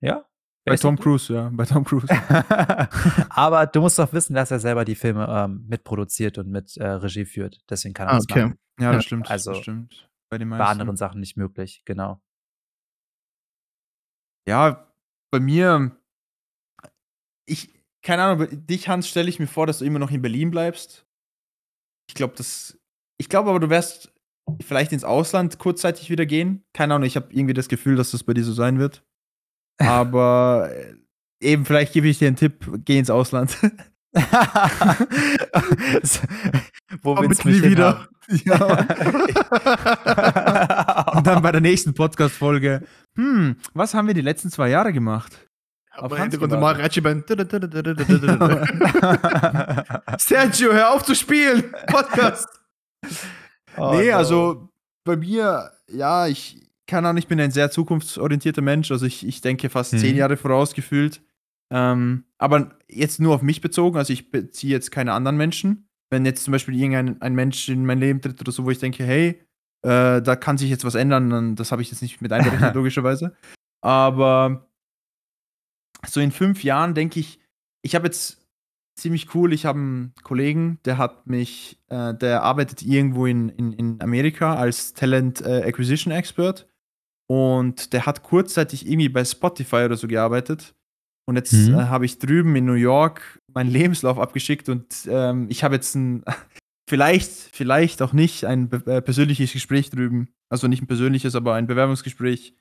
Ja. Bei Tom. Cruise, ja, bei Tom Cruise. Aber du musst doch wissen, dass er selber die Filme ähm, mitproduziert und mit äh, Regie führt. Deswegen kann er Ah, das okay. machen. ja, das stimmt. also das stimmt. Bei Bei anderen Sachen nicht möglich, genau. Ja, bei mir, ich, keine Ahnung, dich, Hans, stelle ich mir vor, dass du immer noch in Berlin bleibst. Ich glaube, das, ich glaube aber, du wärst vielleicht ins Ausland kurzzeitig wieder gehen. Keine Ahnung, ich habe irgendwie das Gefühl, dass das bei dir so sein wird. Aber äh, eben, vielleicht gebe ich dir einen Tipp, geh ins Ausland. Wo Komm willst du mich wieder. Ja. Und dann bei der nächsten Podcast-Folge, hm, was haben wir die letzten zwei Jahre gemacht? Auf Aber Hintergrund mal gewartet. Ratchet Sergio, hör auf zu spielen! Podcast! Oh, nee, also bei mir, ja, ich keine Ahnung, ich bin ein sehr zukunftsorientierter Mensch. Also ich, ich denke fast Mhm. zehn Jahre vorausgefühlt. Ähm, aber jetzt nur auf mich bezogen, also ich beziehe jetzt keine anderen Menschen. Wenn jetzt zum Beispiel irgendein ein Mensch in mein Leben tritt oder so, wo ich denke, hey, äh, da kann sich jetzt was ändern, dann das habe ich jetzt nicht mit einberechnet, logischerweise. Aber so in fünf Jahren denke ich, ich habe jetzt ziemlich cool, ich habe einen Kollegen, der hat mich, äh, der arbeitet irgendwo in, in, in Amerika als Talent äh, Acquisition Expert und der hat kurzzeitig irgendwie bei Spotify oder so gearbeitet. Und jetzt Mhm. äh, habe ich drüben in New York meinen Lebenslauf abgeschickt und ähm, ich habe jetzt ein, vielleicht, vielleicht auch nicht, ein äh, persönliches Gespräch drüben. Also nicht ein persönliches, aber ein Bewerbungsgespräch.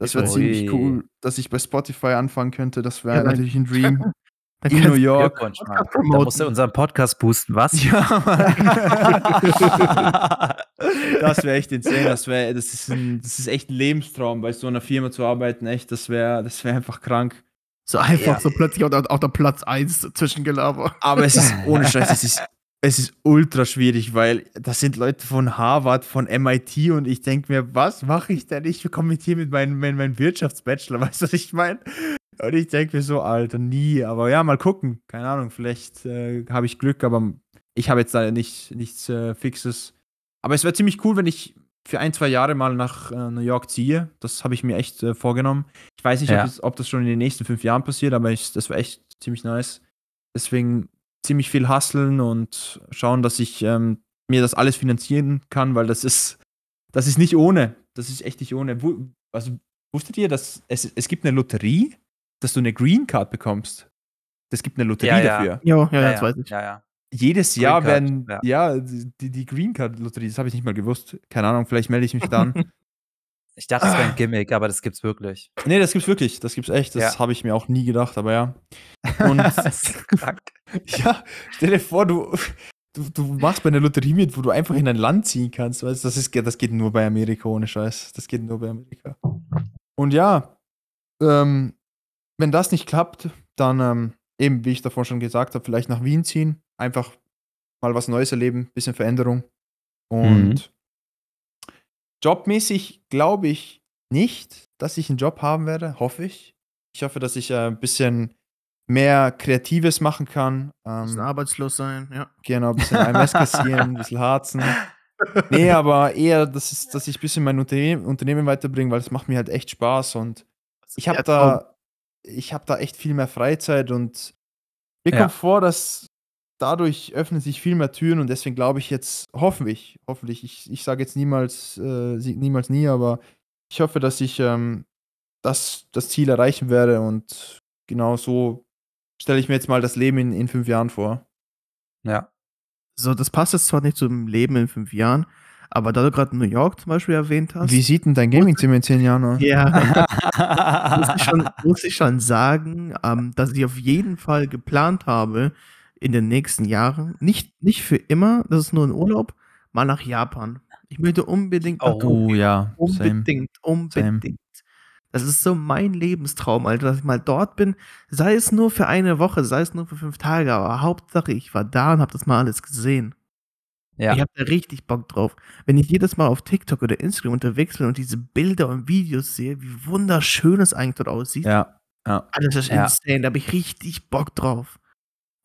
Das wäre ziemlich cool, dass ich bei Spotify anfangen könnte. Das wäre Ja, natürlich ein Dream. In New York. Da musst du unseren Podcast boosten, was? Ja, Mann. Das wäre echt insane. Das, wär, das, ist ein, das ist echt ein Lebenstraum, bei so einer Firma zu arbeiten. Echt, das wäre das wär einfach krank. So einfach Ja. so plötzlich auf, der- auf der Platz 1 Zwischengelaber. Aber es ist ohne Scheiß, es ist, es ist ultra schwierig, weil das sind Leute von Harvard, von MIT und ich denke mir, was mache ich denn? Ich komme jetzt hier mit meinem mein, mein Wirtschaftsbachelor, weißt du, was ich meine? Und ich denke mir so, Alter, nie. Aber ja, mal gucken. Keine Ahnung, vielleicht äh, habe ich Glück, aber ich habe jetzt da nicht, nichts äh, Fixes. Aber es wäre ziemlich cool, wenn ich für ein, zwei Jahre mal nach äh, New York ziehe. Das habe ich mir echt äh, vorgenommen. Ich weiß nicht, Ja. ob, es, ob das schon in den nächsten fünf Jahren passiert, aber ich, das wäre echt ziemlich nice. Deswegen ziemlich viel hustlen und schauen, dass ich ähm, mir das alles finanzieren kann, weil das ist, das ist nicht ohne. Das ist echt nicht ohne. Wu- Also, wusstet ihr, dass es, es gibt eine Lotterie, dass du eine Green Card bekommst? Es gibt eine Lotterie Ja, ja. dafür. Jo, ja, ja, das weiß ich. Ja, ja. Jedes Green Jahr Card, werden, ja. ja, die, die Green Card Lotterie, das habe ich nicht mal gewusst. Keine Ahnung, vielleicht melde ich mich dann. Ich dachte, das wäre ein Gimmick, aber das gibt's wirklich. nee, das gibt's wirklich, das gibt's echt. Das Ja. habe ich mir auch nie gedacht, aber ja. Und Das ist krank. Ja, stell dir vor, du, du, du machst bei einer Lotterie mit, wo du einfach in ein Land ziehen kannst. Weißt? du, Das, ist, das geht nur bei Amerika, ohne Scheiß. Das geht nur bei Amerika. Und ja, ähm, wenn das nicht klappt, dann ähm, eben, wie ich davor schon gesagt habe, vielleicht nach Wien ziehen. Einfach mal was Neues erleben, bisschen Veränderung. Und Mhm. jobmäßig glaube ich nicht, dass ich einen Job haben werde, hoffe ich. Ich hoffe, dass ich äh, ein bisschen mehr Kreatives machen kann. Bisschen Ähm, arbeitslos sein, ja. Genau, ein bisschen AMS kassieren, ein bisschen harzen. Nee, aber eher, dass, es, dass ich ein bisschen mein Unternehmen, Unternehmen weiterbringe, weil es macht mir halt echt Spaß und ich habe da, ich habe da echt viel mehr Freizeit und mir Ja. kommt vor, dass dadurch öffnen sich viel mehr Türen und deswegen glaube ich jetzt, hoffentlich, hoffentlich, ich, ich sage jetzt niemals, äh, niemals nie, aber ich hoffe, dass ich ähm, das, das Ziel erreichen werde und genau so stelle ich mir jetzt mal das Leben in, in fünf Jahren vor. Ja. So, das passt jetzt zwar nicht zum Leben in fünf Jahren, aber da du gerade New York zum Beispiel erwähnt hast, Wie sieht denn dein Gaming-Zimmer in zehn Jahren aus? ja, muss ich schon, muss ich schon sagen, ähm, dass ich auf jeden Fall geplant habe, in den nächsten Jahren, nicht, nicht für immer, das ist nur ein Urlaub, mal nach Japan. Ich möchte unbedingt nach Oh, ja. Unbedingt, unbedingt. Das ist so mein Lebenstraum, Alter, dass ich mal dort bin. Sei es nur für eine Woche, sei es nur für fünf Tage, aber Hauptsache, ich war da und habe das mal alles gesehen. ja. Ich habe da richtig Bock drauf. Wenn ich jedes Mal auf TikTok oder Instagram unterwegs bin und diese Bilder und Videos sehe, wie wunderschön es eigentlich dort aussieht, Ja. Ja. alles ist Ja. insane. Da habe ich richtig Bock drauf.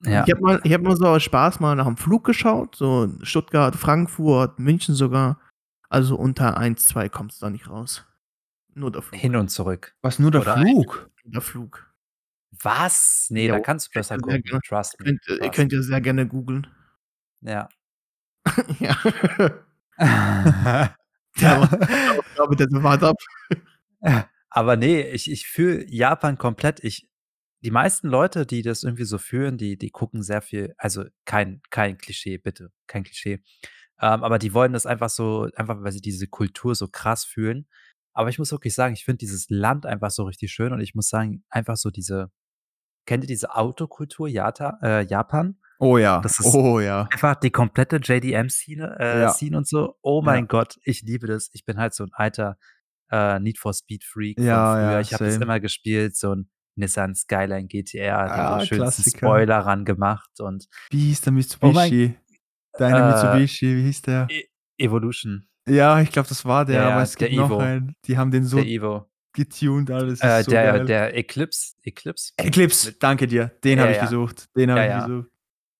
Ja. Ich habe mal, ich hab mal so aus Spaß mal nach dem Flug geschaut, so Stuttgart, Frankfurt, München sogar. Also unter 1, 2 kommt es da nicht raus. Nur der Flug. Hin und zurück. Was nur der Oder Flug? Der Flug. Was? Nee, Jo, da kannst du besser gucken. gerne. Trust me. Könnt, ihr Trust könnt ihr sehr gerne googeln. Ja. ja. Der ich glaube, der wart ab. Aber nee, ich, ich fühle Japan komplett. Ich, die meisten Leute, die das irgendwie so fühlen, die, die gucken sehr viel, also kein, kein Klischee, bitte, kein Klischee. Ähm, aber die wollen das einfach so einfach weil sie diese Kultur so krass fühlen. Aber ich muss wirklich sagen, ich finde dieses Land einfach so richtig schön und ich muss sagen, einfach so diese kennt ihr diese Autokultur Jata äh, Japan? Oh ja, Das ist oh ja. einfach die komplette JDM-Szene äh, Ja. Scene und so. Oh Ja. mein Gott, ich liebe das. Ich bin halt so 'n alter, äh, Need for Speed Freak Ja, ja, Ich habe das immer gespielt, so 'n Nissan Skyline GTR, Ah, den schönsten. Spoiler ran gemacht und Wie hieß der Oh Mitsubishi? Deine Äh, Mitsubishi, wie hieß der? E Evolution, Ja, ich glaube, das war der, Ja, aber es gibt noch Evo. einen. Die haben den so der Evo. getuned alles. Äh, ist so der geil. der Eclipse Eclipse? Eclipse, danke dir. Den Ja, habe ich ja. gesucht. Den habe ich gesucht.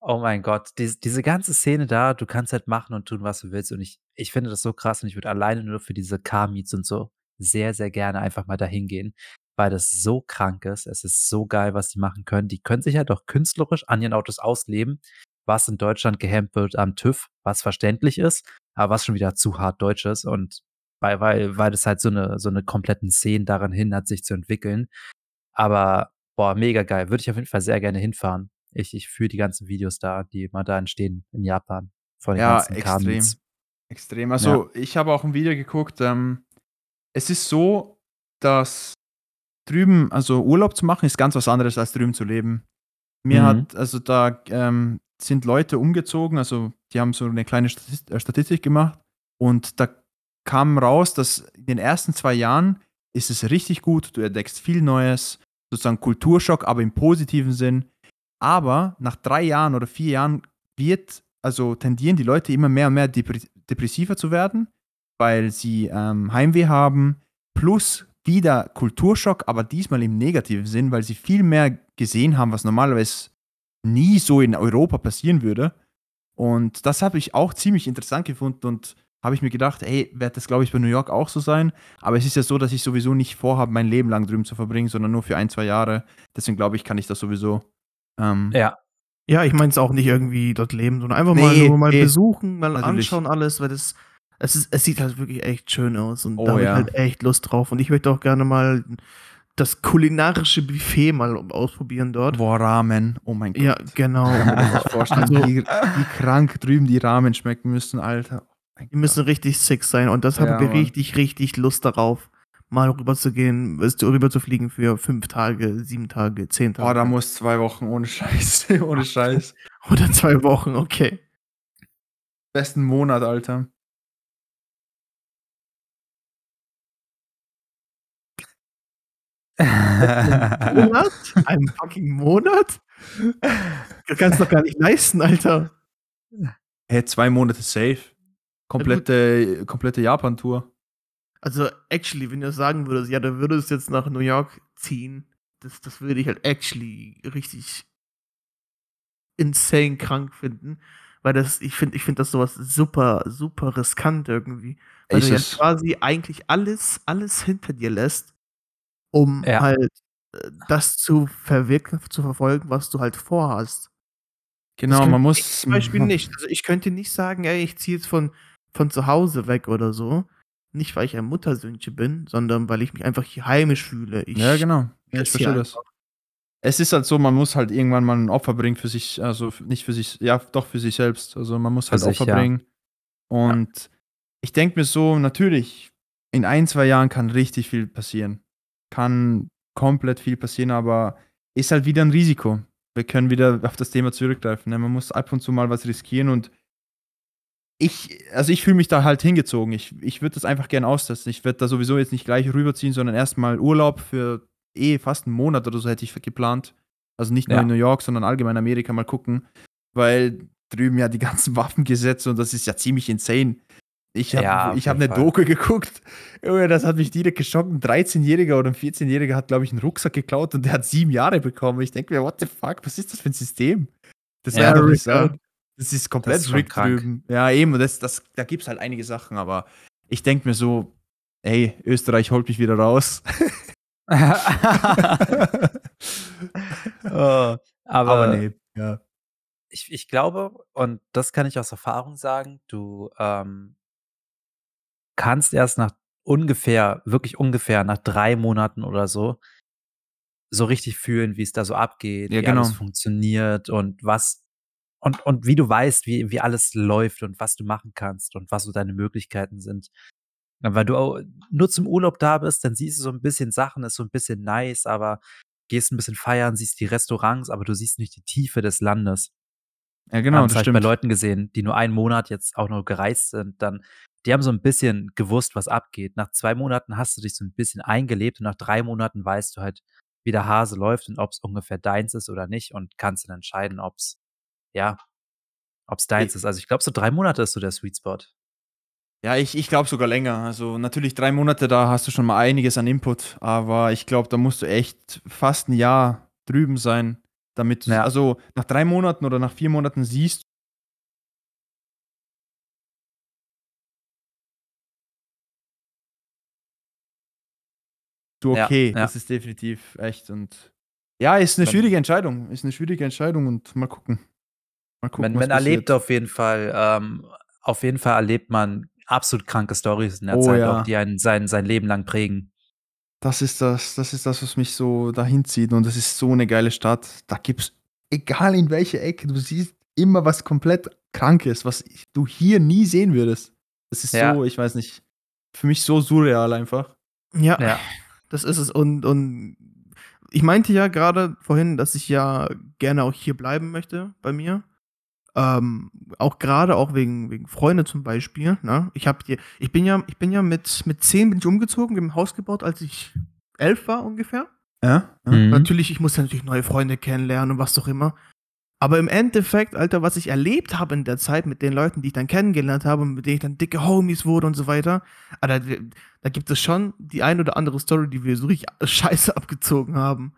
Oh mein Gott, dies diese ganze Szene da, du kannst halt machen und tun, was du willst und ich ich finde das so krass und ich würde alleine nur für diese Car-Meets und so sehr, sehr gerne einfach mal dahin gehen, weil das so krank ist. Es ist so geil, was die machen können. Die können sich halt auch künstlerisch an ihren Autos ausleben, was in Deutschland gehemmt wird am TÜV, was verständlich ist, aber was schon wieder zu hart deutsch ist und weil weil weil das halt so 'ne so 'ne kompletten Szenen daran hindert, sich zu entwickeln. Aber, boah, mega geil. Würde ich auf jeden Fall sehr gerne hinfahren. Ich ich fühle die ganzen Videos da, die immer da entstehen in Japan von den Ja, ganzen extrem. Extrem. Also, ich habe auch ein Video geguckt. Ähm, es ist so, dass drüben, also Urlaub zu machen, ist ganz was anderes als drüben zu leben. Mir Mhm. hat, also da ähm, sind Leute umgezogen, also die haben so eine kleine äh, Statistik gemacht und da kam raus, dass in den ersten zwei Jahren ist es richtig gut, du entdeckst viel Neues, sozusagen Kulturschock, aber im positiven Sinn. Aber nach drei Jahren oder vier Jahren wird, also tendieren die Leute immer mehr und mehr depre- depressiver zu werden, weil sie ähm, Heimweh haben, plus wieder Kulturschock, aber diesmal im negativen Sinn, weil sie viel mehr gesehen haben, was normalerweise nie so in Europa passieren würde. Und das habe ich auch ziemlich interessant gefunden und habe ich mir gedacht, ey, wird das, glaube ich, bei New York auch so sein. Aber es ist ja so, dass ich sowieso nicht vorhabe, mein Leben lang drüben zu verbringen, sondern nur für ein, zwei Jahre. Deswegen glaube ich, kann ich das sowieso. Ähm, Ja, Ja, ich meine es auch nicht irgendwie dort leben, sondern einfach mal Nee, nur mal nee. besuchen, mal Natürlich. anschauen alles, weil das es, ist, es sieht halt wirklich echt schön aus und Oh, da habe ja. ich halt echt Lust drauf und ich möchte auch gerne mal das kulinarische Buffet mal ausprobieren dort. Boah, Ramen. Oh mein Gott. Ja, genau. Also- wie, wie krank drüben die Ramen schmecken müssen, Alter. Oh Die müssen richtig sick sein und das Ja, habe ich richtig, richtig Lust darauf, mal rüber zu gehen, rüber zu fliegen für fünf Tage, sieben Tage, zehn Tage. Boah, da muss zwei Wochen ohne Scheiß. ohne Scheiß. Oder zwei Wochen, okay. Besten Monat, Alter. Monat? Einen fucking Monat? Das kannst du doch gar nicht leisten, Alter. Hey, zwei Monate safe. Komplette, komplette Japan-Tour. Also, actually, wenn du sagen würdest, ja, du würdest jetzt nach New York ziehen, das, das würde ich halt actually richtig insane krank finden. Weil das, ich finde, ich finde das sowas super, super riskant irgendwie. Weil Ist du ja quasi eigentlich alles, alles hinter dir lässt, um Ja. halt äh, das zu verwirklichen, zu verfolgen, was du halt vorhast. Genau, man ich muss. Zum Beispiel nicht. Also ich könnte nicht sagen, ey, ich ziehe jetzt von, von zu Hause weg oder so. Nicht, weil ich ein Muttersöhnchen bin, sondern weil ich mich einfach hier heimisch fühle. Ich, Ja, genau. Ja, ich verstehe das. Es ist halt so, man muss halt irgendwann mal ein Opfer bringen für sich, also nicht für sich, ja, doch für sich selbst. Also man muss halt sich, Opfer ja. bringen. Und ich denke mir so, natürlich, in ein, zwei Jahren kann richtig viel passieren. Kann komplett viel passieren, aber ist halt wieder ein Risiko. Wir können wieder auf das Thema zurückgreifen. Ne? Man muss ab und zu mal was riskieren und ich, also ich fühle mich da halt hingezogen. Ich, ich würde das einfach gern austesten. Ich würde da sowieso jetzt nicht gleich rüberziehen, sondern erstmal Urlaub für eh fast einen Monat oder so hätte ich geplant. Also nicht nur Ja. in New York, sondern allgemein Amerika mal gucken. Weil drüben ja die ganzen Waffengesetze und das ist ja ziemlich insane. Ich habe Ja, ich hab eine Fall. Doku geguckt. Das hat mich direkt geschockt. Ein 13-Jähriger oder ein 14-Jähriger hat, glaube ich, einen Rucksack geklaut und der hat sieben Jahre bekommen. Ich denke mir, what the fuck, was ist das für ein System? Das Ja, Ricker. sein. Das ist komplett Das ist drüben. Ja, eben, das, das, da gibt es halt einige Sachen, aber ich denke mir so, ey, Österreich holt mich wieder raus. Oh, aber aber nee, ja. ich, ich glaube, und das kann ich aus Erfahrung sagen, du ähm, kannst erst nach ungefähr, wirklich ungefähr nach drei Monaten oder so, so richtig fühlen, wie es da so abgeht, Ja, wie alles genau. funktioniert und was und, und wie du weißt, wie, wie alles läuft und was du machen kannst und was so deine Möglichkeiten sind. Weil du nur zum Urlaub da bist, dann siehst du so ein bisschen Sachen, ist so ein bisschen nice, aber gehst ein bisschen feiern, siehst die Restaurants, aber du siehst nicht die Tiefe des Landes. Ja, genau, haben das halt bei stimmt. Leuten gesehen, die nur einen Monat jetzt auch noch gereist sind, dann, die haben so ein bisschen gewusst, was abgeht. Nach zwei Monaten hast du dich so ein bisschen eingelebt und nach drei Monaten weißt du halt, wie der Hase läuft und ob es ungefähr deins ist oder nicht und kannst dann entscheiden, ob es, ja, ob es deins ist. Also ich glaube, so drei Monate ist so der Sweet Spot. Ja, ich, ich glaube sogar länger. Also natürlich drei Monate, da hast du schon mal einiges an Input, aber ich glaube, da musst du echt fast ein Jahr drüben sein, damit du, Ja. also nach drei Monaten oder nach vier Monaten siehst du, Ja, okay, ja. das ist definitiv echt und ja, ist eine schwierige Entscheidung, ist eine schwierige Entscheidung und mal gucken. Mal gucken, Man, man erlebt auf jeden Fall, ähm, auf jeden Fall erlebt man absolut kranke Stories in der Oh, Zeit, ja. auch die einen sein, sein Leben lang prägen. Das ist das, das ist das, was mich so dahin zieht. Und das ist so eine geile Stadt. Da gibt's, egal in welche Ecke, du siehst immer was komplett Krankes, was du hier nie sehen würdest. Das ist Ja. so, ich weiß nicht, für mich so surreal einfach. Ja, Ja. Das ist es. Und, und ich meinte ja gerade vorhin, dass ich ja gerne auch hier bleiben möchte bei mir. Ähm, auch gerade auch wegen, wegen Freunde zum Beispiel. Ne? Ich, hab hier, ich bin ja, ich bin ja mit, mit zehn bin ich umgezogen, wir haben ein Haus gebaut, als ich elf war ungefähr. Ja? ja. Mhm. Natürlich, ich musste natürlich neue Freunde kennenlernen und was auch immer. Aber im Endeffekt, Alter, was ich erlebt habe in der Zeit mit den Leuten, die ich dann kennengelernt habe, und mit denen ich dann dicke Homies wurde und so weiter, Alter, da gibt es schon die ein oder andere Story, die wir so richtig scheiße abgezogen haben.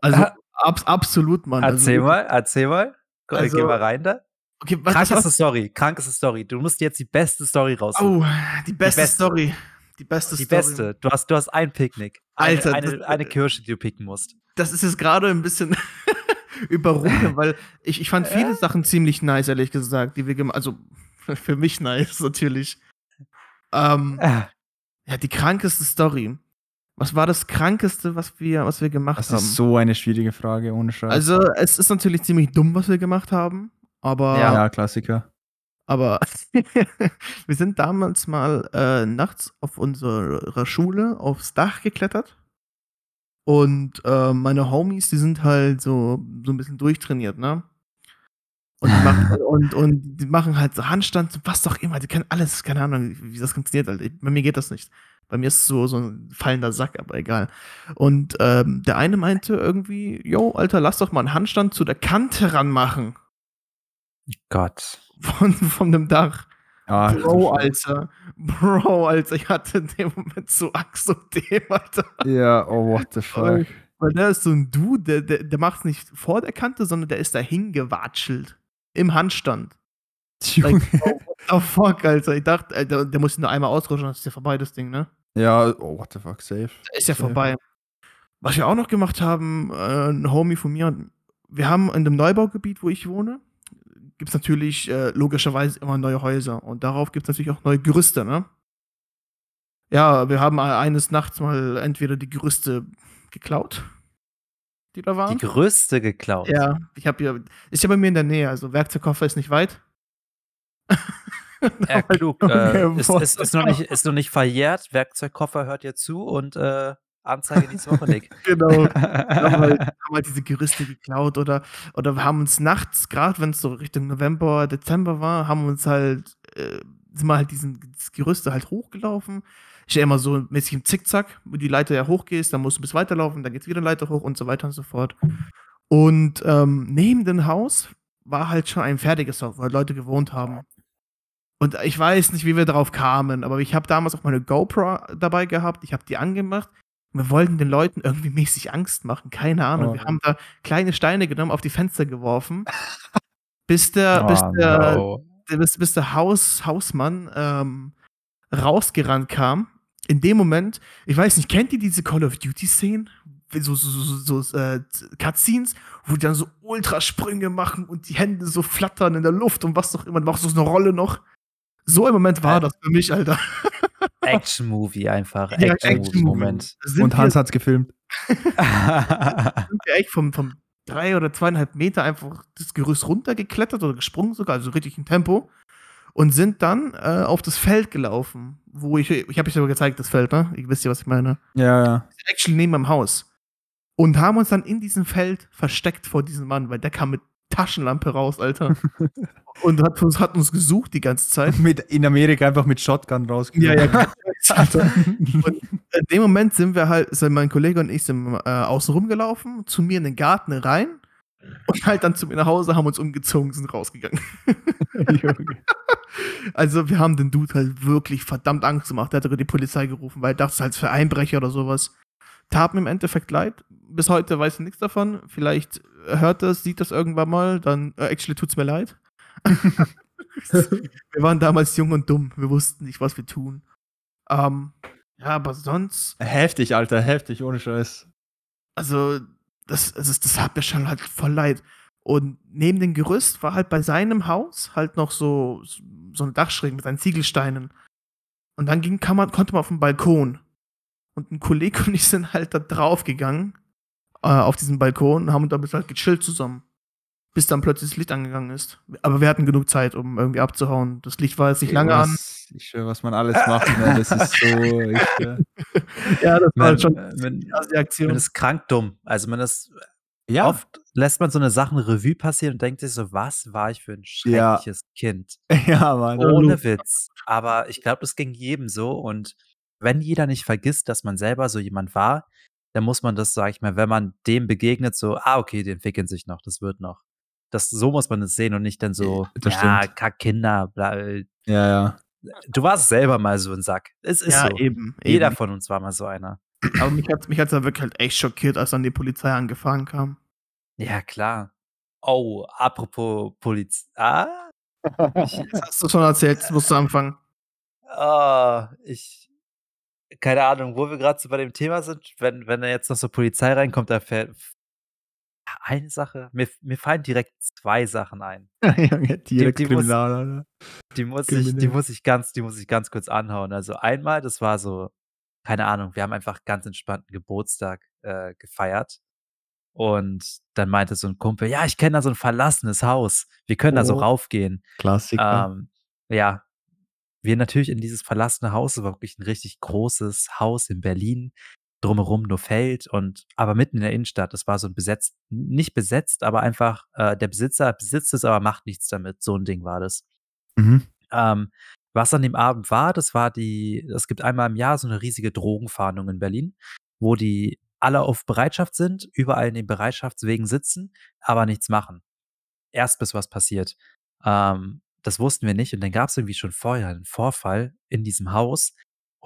Also, Ah. abs absolut, Mann. Erzähl also, mal, erzähl mal. Geh Also, mal rein da. Okay, was, Krankeste was, Story, krankeste Story. Du musst jetzt die beste Story raussuchen. oh, die beste, beste. Story. Die beste die Story. beste. Du hast, du hast ein Picknick. Eine, Alter, eine, das- eine Kirsche, die du picken musst. das ist jetzt gerade ein bisschen überrumpeln, weil ich, ich fand viele Sachen ziemlich nice, ehrlich gesagt, die wir gemacht Also für mich nice, natürlich. Ähm, Ah, ja, die krankeste Story. Was war das krankeste, was wir, was wir gemacht Das haben? ist so eine schwierige Frage, ohne Scheiß. also, es ist natürlich ziemlich dumm, was wir gemacht haben, aber, Ja. ja, Klassiker. aber wir sind damals mal äh, nachts auf unserer Schule aufs Dach geklettert. Und äh, meine Homies, die sind halt so, so ein bisschen durchtrainiert, ne? Und die, machen, und, und die machen halt so Handstand, was auch immer. Die können alles, keine Ahnung, wie das funktioniert. Alter. Bei mir geht das nicht. Bei mir ist es so, so ein fallender Sack, aber egal. Und ähm, der eine meinte irgendwie, yo, Alter, lass doch mal einen Handstand zu der Kante ranmachen. Gott. Von, von dem Dach. Ja, Bro, Alter. Bro, Alter, ich hatte in dem Moment so Angst um dem, Alter. Ja, oh, what the fuck. Weil der ist so ein Dude, der, der, der macht es nicht vor der Kante, sondern der ist da hingewatschelt. Im Handstand. Junge. Oh fuck, Alter. Ich dachte, Alter, der muss nur einmal ausrutschen, dann ist ja vorbei, das Ding, ne? Ja, oh, what the fuck, safe. Ist ja Safe. vorbei. Was wir auch noch gemacht haben, äh, ein Homie von mir, wir haben in dem Neubaugebiet, wo ich wohne, gibt es natürlich äh, logischerweise immer neue Häuser. Und darauf gibt es natürlich auch neue Gerüste, ne? Ja, wir haben eines Nachts mal entweder die Gerüste geklaut, die da Die waren. größte geklaut. Ja, ich habe ja, ist ja bei mir in der Nähe, also Werkzeugkoffer ist nicht weit. Ja, klug. Äh, ist, ist, ist, noch nicht, ist noch nicht verjährt. Werkzeugkoffer hört ihr zu und äh, Anzeige nächste Woche, Nick. genau. haben halt, haben halt diese Gerüste geklaut oder, oder wir haben uns nachts, gerade wenn es so Richtung November, Dezember war, haben uns halt, äh, sind wir halt diesen Gerüste halt hochgelaufen. Ich ja immer so mäßig im Zickzack, wo die Leiter ja hochgehst, dann musst du bis weiterlaufen, dann geht's wieder Leiter hoch und so weiter und so fort. Und ähm, neben dem Haus war halt schon ein fertiges Haus, wo halt Leute gewohnt haben. Und ich weiß nicht, wie wir darauf kamen, aber ich habe damals auch meine GoPro dabei gehabt, ich habe die angemacht wir wollten den Leuten irgendwie mäßig Angst machen, keine Ahnung. Oh. Wir haben da kleine Steine genommen, auf die Fenster geworfen, bis der, bis Oh, der, no. bis, bis der Haus, Hausmann ähm, rausgerannt kam. In dem Moment, ich weiß nicht, kennt ihr diese Call of Duty-Szenen? So, so, so, so äh, Cutscenes, wo die dann so Ultrasprünge machen und die Hände so flattern in der Luft und was auch immer, machst du so eine Rolle noch. So im Moment war das für mich, Alter. Action-Movie einfach. Ja, Action-Movie-Moment. Sind Und Hans hat's gefilmt. sind wir echt vom, vom drei oder zweieinhalb Meter einfach das Gerüst runtergeklettert oder gesprungen sogar, also richtig im Tempo. Und sind dann äh, auf das Feld gelaufen, wo ich, ich habe euch aber gezeigt, das Feld, ne? Ihr wisst ja, was ich meine. Ja, ja. Actually neben meinem Haus. Und haben uns dann in diesem Feld versteckt vor diesem Mann, weil der kam mit Taschenlampe raus, Alter. und hat uns, hat uns gesucht die ganze Zeit. Mit, in Amerika einfach mit Shotgun rausgekommen. Ja, ja, Alter. Und in dem Moment sind wir halt, sind mein Kollege und ich sind äh, außen rumgelaufen, zu mir in den Garten rein und halt dann zu mir nach Hause, haben uns umgezogen, sind rausgegangen. also wir haben den Dude halt wirklich verdammt Angst gemacht. Der hat sogar die Polizei gerufen, weil er dachte, es ist halt für Einbrecher oder sowas. Tat mir im Endeffekt leid. Bis heute weiß ich nichts davon. Vielleicht hört das, sieht das irgendwann mal, dann äh, actually tut's mir leid. wir waren damals jung und dumm. Wir wussten nicht, was wir tun. Ähm, ja, aber sonst. Heftig, Alter, heftig, ohne Scheiß. Also, das, das, das hat mir schon halt voll leid. Und neben dem Gerüst war halt bei seinem Haus halt noch so, so ein Dachschräg mit seinen Ziegelsteinen. Und dann ging, kann man, konnte man auf den Balkon. Und ein Kollege und ich sind halt da drauf gegangen, äh, auf diesen Balkon, und haben da halt gechillt zusammen. Bis dann plötzlich das Licht angegangen ist. Aber wir hatten genug Zeit, um irgendwie abzuhauen. Das Licht war jetzt nicht lange was, an. Ich schwör, was man alles macht, ne? das ist so. Ich, äh, ja, das war Man, halt schon äh, man, die Aktion. man ist krank dumm. Also man ist ja, oft lässt man so eine Sachen Revue passieren und denkt sich so, was war ich für ein Ja. schreckliches Kind? ja, Mann. Ohne Witz. Aber ich glaube, das ging jedem so. Und wenn jeder nicht vergisst, dass man selber so jemand war, dann muss man das, sag ich mal, wenn man dem begegnet, so, ah, okay, die entwickeln sich noch, das wird noch. Das, so muss man es sehen und nicht dann so, Das ja, stimmt. kack Kinder, bla, äh, Ja, ja. Du warst selber mal so ein Sack. Es ist ja, so. eben. Jeder eben. von uns war mal so einer. Aber mich hat mich hat's dann wirklich halt echt schockiert, als dann die Polizei angefahren kam. Ja, klar. Oh, apropos Polizei. Ah, Das hast du schon erzählt, das musst du anfangen. ah, ich. Keine Ahnung, wo wir gerade so bei dem Thema sind. Wenn, wenn da jetzt noch so Polizei reinkommt, da fällt. Eine Sache. Mir, mir fallen direkt zwei Sachen ein. Junge, direkt die muss- Kriminal, Alter. Die muss ich, die muss ich ganz, die muss ich ganz kurz anhauen. Also einmal, das war so, keine Ahnung, wir haben einfach ganz entspannten Geburtstag äh, gefeiert. Und dann meinte so ein Kumpel, ja, ich kenne da so ein verlassenes Haus. Wir können da so Oh. raufgehen. Klassiker. Ähm, ja, wir natürlich in dieses verlassene Haus, es war wirklich ein richtig großes Haus in Berlin, drumherum nur Feld und aber mitten in der Innenstadt. Das war so ein besetzt, nicht besetzt, aber einfach äh, der Besitzer besitzt es, aber macht nichts damit. So ein Ding war das. mhm. Ähm, was an dem Abend war, das war die, es gibt einmal im Jahr so eine riesige Drogenfahndung in Berlin, wo die alle auf Bereitschaft sind, überall in den Bereitschaftswegen sitzen, aber nichts machen. Erst bis was passiert. Ähm, das wussten wir nicht und dann gab es irgendwie schon vorher einen Vorfall in diesem Haus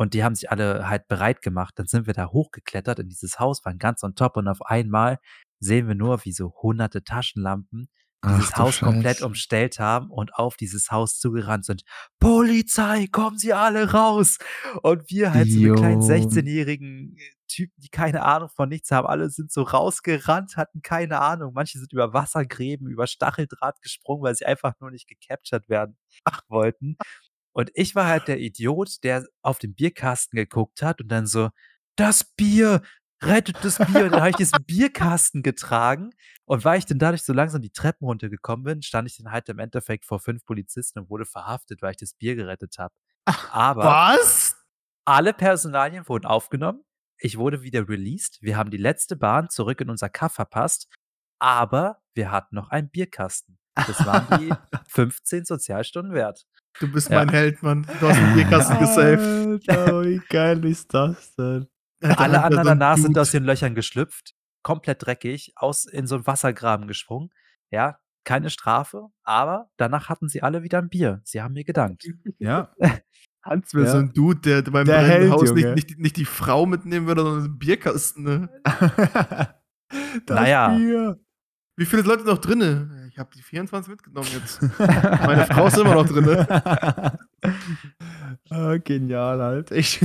und die haben sich alle halt bereit gemacht. Dann sind wir da hochgeklettert in dieses Haus, waren ganz on top und auf einmal sehen wir nur, wie so hunderte Taschenlampen dieses Ach Haus komplett Scheiße. umstellt haben und auf dieses Haus zugerannt sind. Polizei, kommen Sie alle raus! Und wir halt so eine kleinen Jo. 16-jährigen Typen, die keine Ahnung von nichts haben. Alle sind so rausgerannt, hatten keine Ahnung. Manche sind über Wassergräben, über Stacheldraht gesprungen, weil sie einfach nur nicht gecaptured werden wollten. Und ich war halt der Idiot, der auf den Bierkasten geguckt hat und dann so, das Bier, rettet das Bier. Und dann habe ich diesen Bierkasten getragen. Und weil ich dann dadurch so langsam die Treppen runtergekommen bin, stand ich dann halt im Endeffekt vor fünf Polizisten und wurde verhaftet, weil ich das Bier gerettet habe. Aber Was? alle Personalien wurden aufgenommen. Ich wurde wieder released. Wir haben die letzte Bahn zurück in unser Kaff verpasst. Aber wir hatten noch einen Bierkasten. Das waren die 15 Sozialstunden wert. Du bist Ja. mein Held, Mann. Du hast den Bierkasten gesaved. Alter, wie geil ist das denn? Alle anderen danach sind aus den Löchern geschlüpft, komplett dreckig, aus in so einen Wassergraben gesprungen. Ja, keine Strafe, aber danach hatten sie alle wieder ein Bier. Sie haben mir gedankt. Ja. Hans wäre Ja. so ein Dude, der beim Der Held, Haus nicht, nicht, nicht die Frau mitnehmen würde, sondern den Bierkasten. Ne? das Naja. Bier. Wie viele Leute noch drinne? Ich habe die 24 mitgenommen jetzt. Meine Frau ist immer noch drinne. ah, genial, halt. Ich,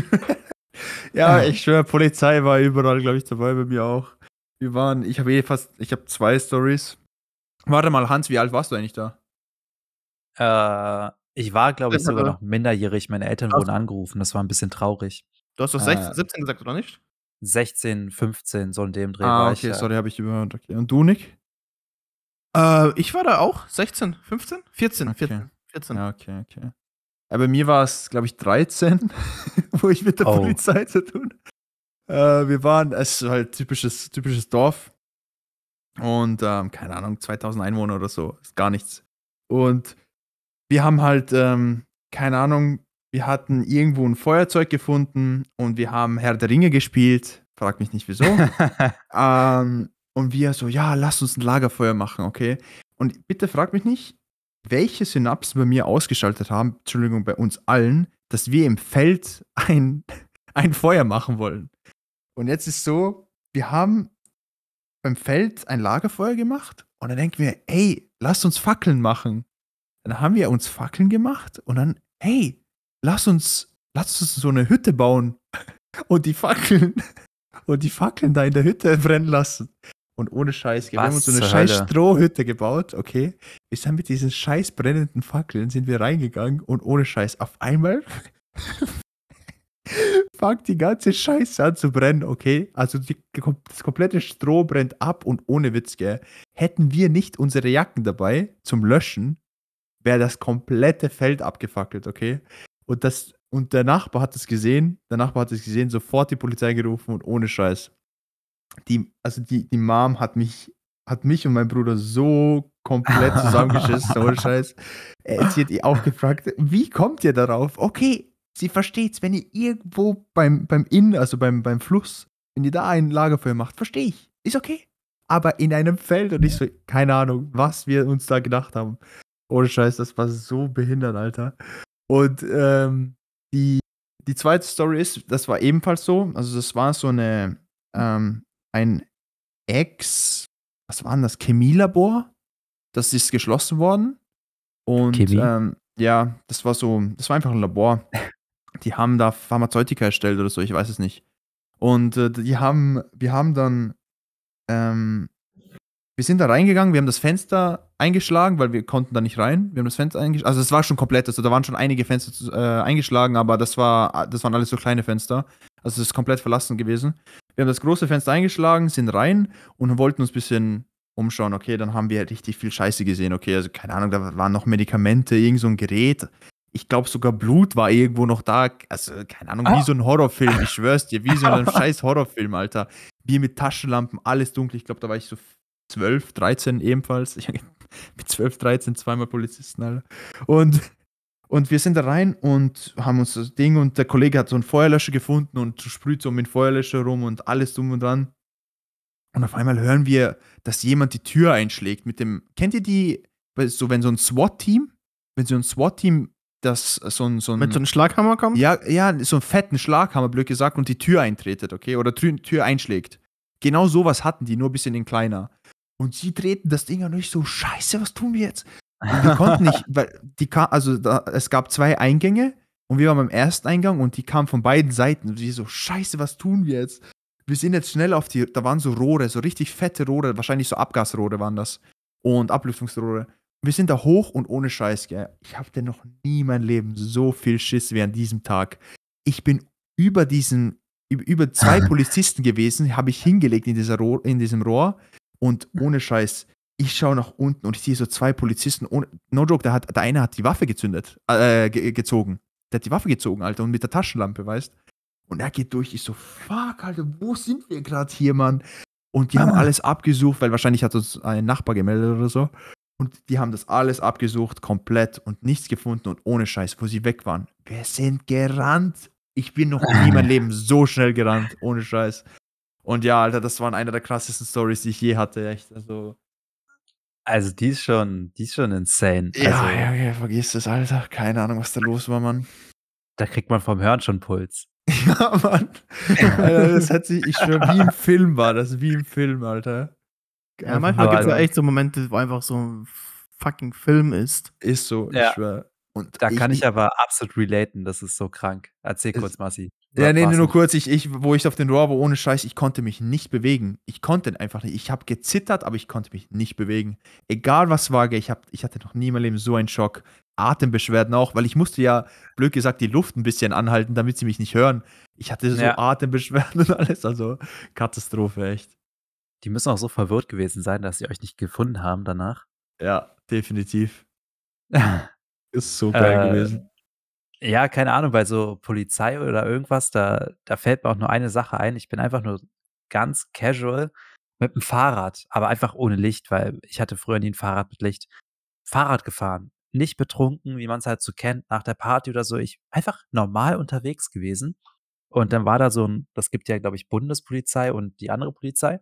ja, ich schwöre, Polizei war überall, glaube ich, dabei, bei mir auch. Wir waren, ich habe eh fast, ich habe zwei Stories. Warte mal, Hans, wie alt warst du eigentlich da? Äh, ich war, glaube ich, sogar noch minderjährig. Meine Eltern wurden angerufen. Das war ein bisschen traurig. Du hast doch Ah. 16, 17 gesagt, oder nicht? 16, 15, so in dem Dreh Ah, war okay, ich. äh, sorry, habe ich überhört. Okay. Und du, Nick? Äh, ich war da auch 16, 15, 14, Okay. 14, 14. Ja, okay, okay. Aber bei mir war es, glaube ich, 13, wo ich mit der Oh. Polizei zu tun. Äh, wir waren, es ist halt typisches, typisches Dorf. Und, ähm, keine Ahnung, 2000 Einwohner oder so. Ist gar nichts. Und wir haben halt, ähm, keine Ahnung, wir hatten irgendwo ein Feuerzeug gefunden und wir haben Herr der Ringe gespielt. Frag mich nicht wieso. Ähm, und wir so, ja, lass uns ein Lagerfeuer machen, okay? Und bitte frag mich nicht, welche Synapsen bei mir ausgeschaltet haben, Entschuldigung, bei uns allen, dass wir im Feld ein, ein Feuer machen wollen. Und jetzt ist so, wir haben beim Feld ein Lagerfeuer gemacht und dann denken wir, ey, lass uns Fackeln machen. Dann haben wir uns Fackeln gemacht und dann, hey, lass uns, lass uns so eine Hütte bauen und die Fackeln und die Fackeln da in der Hütte brennen lassen. Und ohne Scheiß, wir haben uns so eine scheiß Hölle? Strohhütte gebaut, okay? Wir sind mit diesen scheiß brennenden Fackeln sind wir reingegangen und ohne Scheiß auf einmal fängt die ganze Scheiße an zu brennen, okay? Also die, das komplette Stroh brennt ab und ohne Witz, gell? Hätten wir nicht unsere Jacken dabei zum Löschen, wäre das komplette Feld abgefackelt, okay? Und das und der Nachbar hat es gesehen, der Nachbar hat es gesehen, sofort die Polizei gerufen und ohne Scheiß. Die, also die, die Mom hat mich, hat mich und mein Bruder so komplett zusammengeschissen, ohne Scheiß. Äh, Sie hat ihr auch gefragt, wie kommt ihr darauf? Okay, sie versteht's, wenn ihr irgendwo beim, beim Inn, also beim, beim Fluss, wenn ihr da ein Lagerfeuer macht, verstehe ich. Ist okay. Aber in einem Feld und ich so, keine Ahnung, was wir uns da gedacht haben. Ohne Scheiß, das war so behindert, Alter. Und ähm, die, die zweite Story ist, das war ebenfalls so, also das war so eine, ähm, ein Ex, was war denn das, Chemielabor, das ist geschlossen worden. Und ähm, ja, das war so, das war einfach ein Labor. Die haben da Pharmazeutika erstellt oder so, ich weiß es nicht. Und äh, die haben, wir haben dann, ähm, wir sind da reingegangen, wir haben das Fenster eingeschlagen, weil wir konnten da nicht rein. Wir haben das Fenster eingeschlagen. Also es war schon komplett, also da waren schon einige Fenster äh, eingeschlagen, aber das war, das waren alles so kleine Fenster. Also es ist komplett verlassen gewesen. Wir haben das große Fenster eingeschlagen, sind rein und wollten uns ein bisschen umschauen. Okay, dann haben wir richtig viel Scheiße gesehen. Okay, also keine Ahnung, da waren noch Medikamente, irgend so ein Gerät. Ich glaube sogar Blut war irgendwo noch da. Also keine Ahnung, wie so ein Horrorfilm. Ich schwör's dir, wie so ein scheiß Horrorfilm, Alter. Bier mit Taschenlampen, alles dunkel. Ich glaube, da war ich so 12, 13 ebenfalls. Ich, mit 12, 13 zweimal Polizisten, Alter. Und, und wir sind da rein und haben uns das Ding und der Kollege hat so einen Feuerlöscher gefunden und sprüht so mit Feuerlöscher rum und alles dumm und dran. Und auf einmal hören wir, dass jemand die Tür einschlägt mit dem. Kennt ihr die, so wenn so ein SWAT-Team, wenn so ein SWAT-Team das so ein, so ein Wenn so ein Schlaghammer kommt? ja, ja, so einen fetten Schlaghammer, blöd gesagt, und die Tür eintretet, okay? Oder Tür, Tür einschlägt. Genau sowas hatten die, nur ein bisschen in kleiner. Und sie treten das Ding an und ich so, scheiße, was tun wir jetzt? Und wir konnten nicht, weil die kam, also da, es gab zwei Eingänge und wir waren beim ersten Eingang und die kamen von beiden Seiten. Und wir so, scheiße, was tun wir jetzt? Wir sind jetzt schnell auf die, da waren so Rohre, so richtig fette Rohre, wahrscheinlich so Abgasrohre waren das. Und Ablüftungsrohre. Wir sind da hoch und ohne Scheiß, gell. Ich hatte noch nie in meinem Leben so viel Schiss wie an diesem Tag. Ich bin über diesen, über, über zwei Polizisten gewesen, habe ich hingelegt in, dieser Rohr, in diesem Rohr und ohne Scheiß, ich schaue nach unten und ich sehe so zwei Polizisten, ohne, no joke, der, hat, der eine hat die Waffe gezündet, äh, ge gezogen. Der hat die Waffe gezogen, Alter, und mit der Taschenlampe, weißt Und er geht durch, ich so, fuck, Alter, wo sind wir gerade hier, Mann? Und die haben alles abgesucht, weil wahrscheinlich hat uns ein Nachbar gemeldet oder so. Und die haben das alles abgesucht, komplett und nichts gefunden und ohne Scheiß, wo sie weg waren. Wir sind gerannt. Ich bin noch nie in meinem Leben so schnell gerannt, ohne Scheiß. Und ja, Alter, das waren eine der krassesten Stories, die ich je hatte, echt. Also, Also, die ist schon, die ist schon insane. ja, also, ja, ja, vergiss es, Alter. Keine Ahnung, was da los war, Mann. Da kriegt man vom Hören schon Puls. Ja, Mann. Alter, das hat sich, ich schwör, wie im Film war das, wie im Film, Alter. Ja, manchmal Aber gibt es ja also- echt so Momente, wo einfach so ein fucking Film ist. Ist so, Ja. ich schwör. Und Da kann ich aber absolut relaten, das ist so krank. Erzähl kurz, Massi. Ja, nee, nur kurz, ich, ich, wo ich auf den Rohr war, ohne Scheiß, ich konnte mich nicht bewegen. Ich konnte einfach nicht. Ich habe gezittert, aber ich konnte mich nicht bewegen. Egal was war, ich, hab, ich hatte noch nie in meinem Leben so einen Schock. Atembeschwerden auch, weil ich musste ja, blöd gesagt, die Luft ein bisschen anhalten, damit sie mich nicht hören. Ich hatte so Ja. Atembeschwerden und alles, also Katastrophe, echt. Die müssen auch so verwirrt gewesen sein, dass sie euch nicht gefunden haben danach. Ja, definitiv. Ist so geil Äh, gewesen. Ja, keine Ahnung, bei so Polizei oder irgendwas, da da fällt mir auch nur eine Sache ein. Ich bin einfach nur ganz casual mit dem Fahrrad, aber einfach ohne Licht, weil ich hatte früher nie 'n Fahrrad mit Licht. Fahrrad gefahren, nicht betrunken, wie man's halt so kennt nach der Party oder so. Ich einfach normal unterwegs gewesen. Und dann war da so 'n das gibt ja, glaube ich, Bundespolizei und die andere Polizei.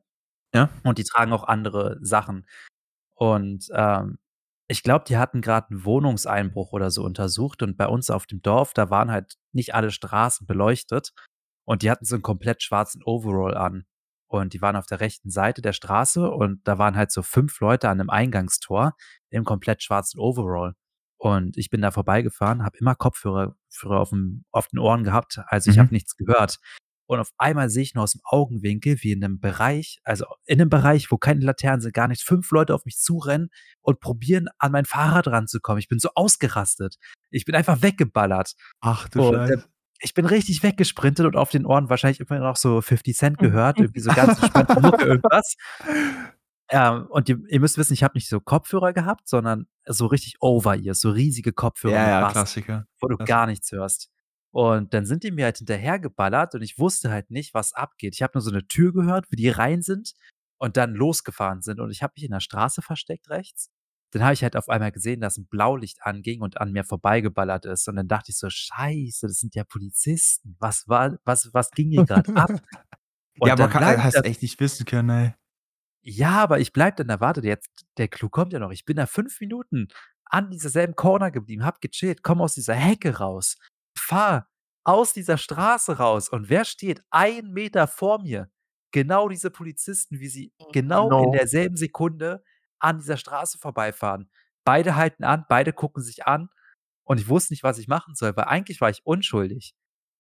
Ja. Und die tragen auch andere Sachen. Und, ähm, ich glaube, die hatten grad 'n Wohnungseinbruch oder so untersucht und bei uns auf dem Dorf, da waren halt nicht alle Straßen beleuchtet und die hatten so 'n komplett schwarzen Overall an. Und die waren auf der rechten Seite der Straße und da waren halt so 5 Leute an 'nem Eingangstor im komplett schwarzen Overall. Und ich bin da vorbeigefahren, habe immer Kopfhörer Fürer aufm auf den Ohren gehabt, also ich Mhm. habe nichts gehört. Und auf einmal sehe ich nur aus'm Augenwinkel, wie in 'nem Bereich also in 'nem Bereich, wo keine Laternen sind, gar nichts, 5 Leute auf mich zurennen und probieren, an mein Fahrrad ranzukommen. Ich bin so ausgerastet. Ich bin einfach weggeballert. Ach du Und, äh, Scheiße. ich bin richtig weggesprintet und auf den Ohren wahrscheinlich immer noch so 50 Cent gehört, irgendwie so ganz entspannte Mucke, irgendwas. Ähm, und ihr ihr müsst wissen, ich habe nicht so Kopfhörer gehabt, sondern so richtig Over-Ears, so riesige Kopfhörer Ja, ja, Bass, Klassiker. wo du Klassiker. gar nichts hörst. Und dann sind die mir halt hinterhergeballert und ich wusste halt nicht, was abgeht. Ich habe nur so 'ne Tür gehört, wie die rein sind und dann losgefahren sind. Und ich habe mich in der Straße versteckt rechts. Dann habe ich halt auf einmal gesehen, dass 'n Blaulicht anging und an mir vorbeigeballert ist. Und dann dachte ich so: „Scheiße, das sind ja Polizisten. Was war was was ging hier grad ab?“ Und Ja, aber dann ka bleib ich hast echt nicht wissen können, ey. Ja, aber ich bleibe dann da. Warte jetzt, der Clou kommt ja noch. Ich bin da 5 Minuten an dieser selben Corner geblieben, habe gechillt, komme aus dieser Hecke raus, fahre aus dieser Straße raus und wer steht 1 Meter vor mir? Genau diese Polizisten, wie sie genau in No. derselben Sekunde an dieser Straße vorbeifahren. Beide halten an, beide gucken sich an und ich wusste nicht, was ich machen soll, weil eigentlich war ich unschuldig.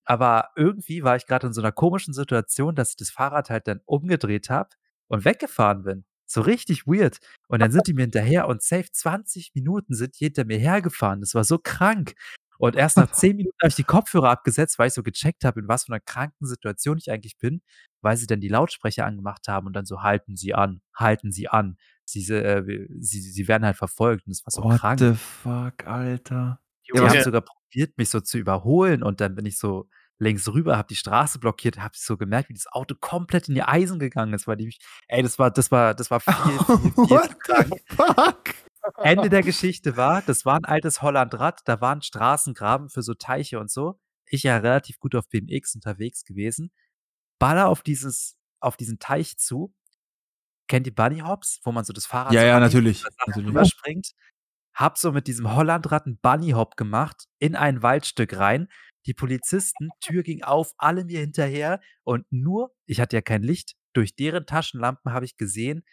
Aber irgendwie war ich grad in so 'ner komischen Situation, dass ich das Fahrrad halt dann umgedreht habe und weggefahren bin. So richtig weird. Und dann sind die mir hinterher und safe 20 Minuten sind die hinter mir hergefahren. Das war so krank. Und erst nach 10 Minuten habe ich die Kopfhörer abgesetzt, weil ich so gecheckt habe, in was für 'ner kranken Situation ich eigentlich bin, weil sie dann die Lautsprecher angemacht haben und dann so: „Halten Sie an, halten Sie an. Sie äh, Sie Sie werden halt verfolgt.“ Und das war so What krank. the fuck, Alter. Die Ja, haben sogar probiert, mich so zu überholen und dann bin ich so links rüber, habe die Straße blockiert, habe so gemerkt, wie das Auto komplett in ihr Eisen gegangen ist, weil die mich ey, das war das war das war viel, viel, viel What zu krank. the fuck? Ende der Geschichte war, das war 'n altes Hollandrad, da waren Straßengraben für so Teiche und so. Ich ja relativ gut auf BMX unterwegs gewesen, baller auf dieses auf diesen Teich zu. Kennt ihr Bunny Hops, wo man so das Fahrrad Ja, so ja, natürlich, natürlich. rüberspringt? Habe so mit diesem Hollandrad 'n Bunny Hop gemacht in ein Waldstück rein. Die Polizisten, Tür ging auf, alle mir hinterher und nur ich hatte ja kein Licht, durch deren Taschenlampen habe ich gesehen,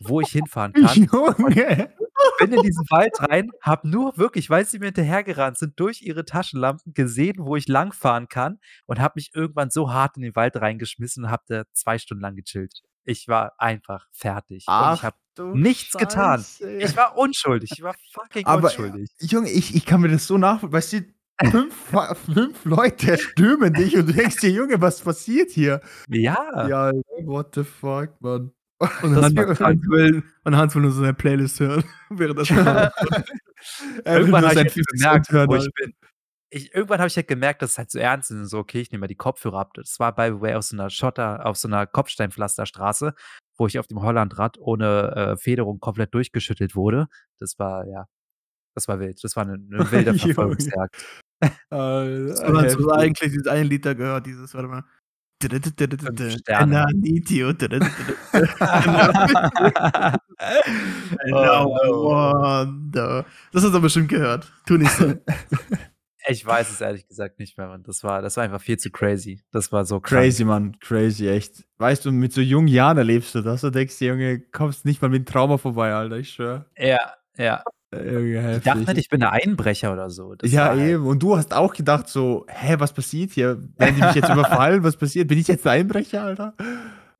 wo ich hinfahren kann. Junge. Bin in diesen Wald rein, habe nur wirklich, weil sie mir hinterhergerannt sind, durch ihre Taschenlampen gesehen, wo ich langfahren kann und habe mich irgendwann so hart in den Wald reingeschmissen und habe da 2 Stunden lang gechillt. Ich war einfach fertig und ich Ach habe nichts getan. Scheiße. Ich war unschuldig. Ich war fucking Aber unschuldig. Junge, ich ich kann mir das so nach weißt du, 5 fa 5 Leute stürmen dich und du denkst dir: „Junge, was passiert hier?“ Ja. Ja, what the fuck, Mann. Und Das Hans, will, und Hans will nur so seine Playlist hören, während das Irgendwann habe ich halt 50 gemerkt, wo ich bin. Ich irgendwann habe ich halt gemerkt, dass es halt so ernst ist und so: „Okay, ich nehme mal die Kopfhörer ab.“ Das war by the way auf so 'ner Schotter auf so 'ner Kopfsteinpflasterstraße, wo ich auf dem Hollandrad ohne, äh, Federung komplett durchgeschüttelt wurde. Das war ja das war wild. Das war 'ne 'ne wilde. Verfolgungsjagd. So, Hans, du hast heftig. eigentlich dieses eine Lied da gehört, dieses, warte mal. Oh. Das hast du bestimmt gehört. Tu nicht so. Ich weiß es ehrlich gesagt nicht mehr, Mann. Das war das war einfach viel zu crazy. Das war so krank. Crazy, Mann, crazy, echt. Weißt du, mit so jungen Jahren erlebst du das, du denkst dir: „Junge, kommst nicht mal mit 'm Trauma vorbei, Alter, ich schwöre.“ Ja, ja. Die dachten heftig. halt, ich bin 'n Einbrecher oder so. Das Ja, halt eben. Und du hast auch gedacht so: „Hä, was passiert hier? Werden die mich jetzt überfallen? Was passiert? Bin ich jetzt 'n Einbrecher, Alter?“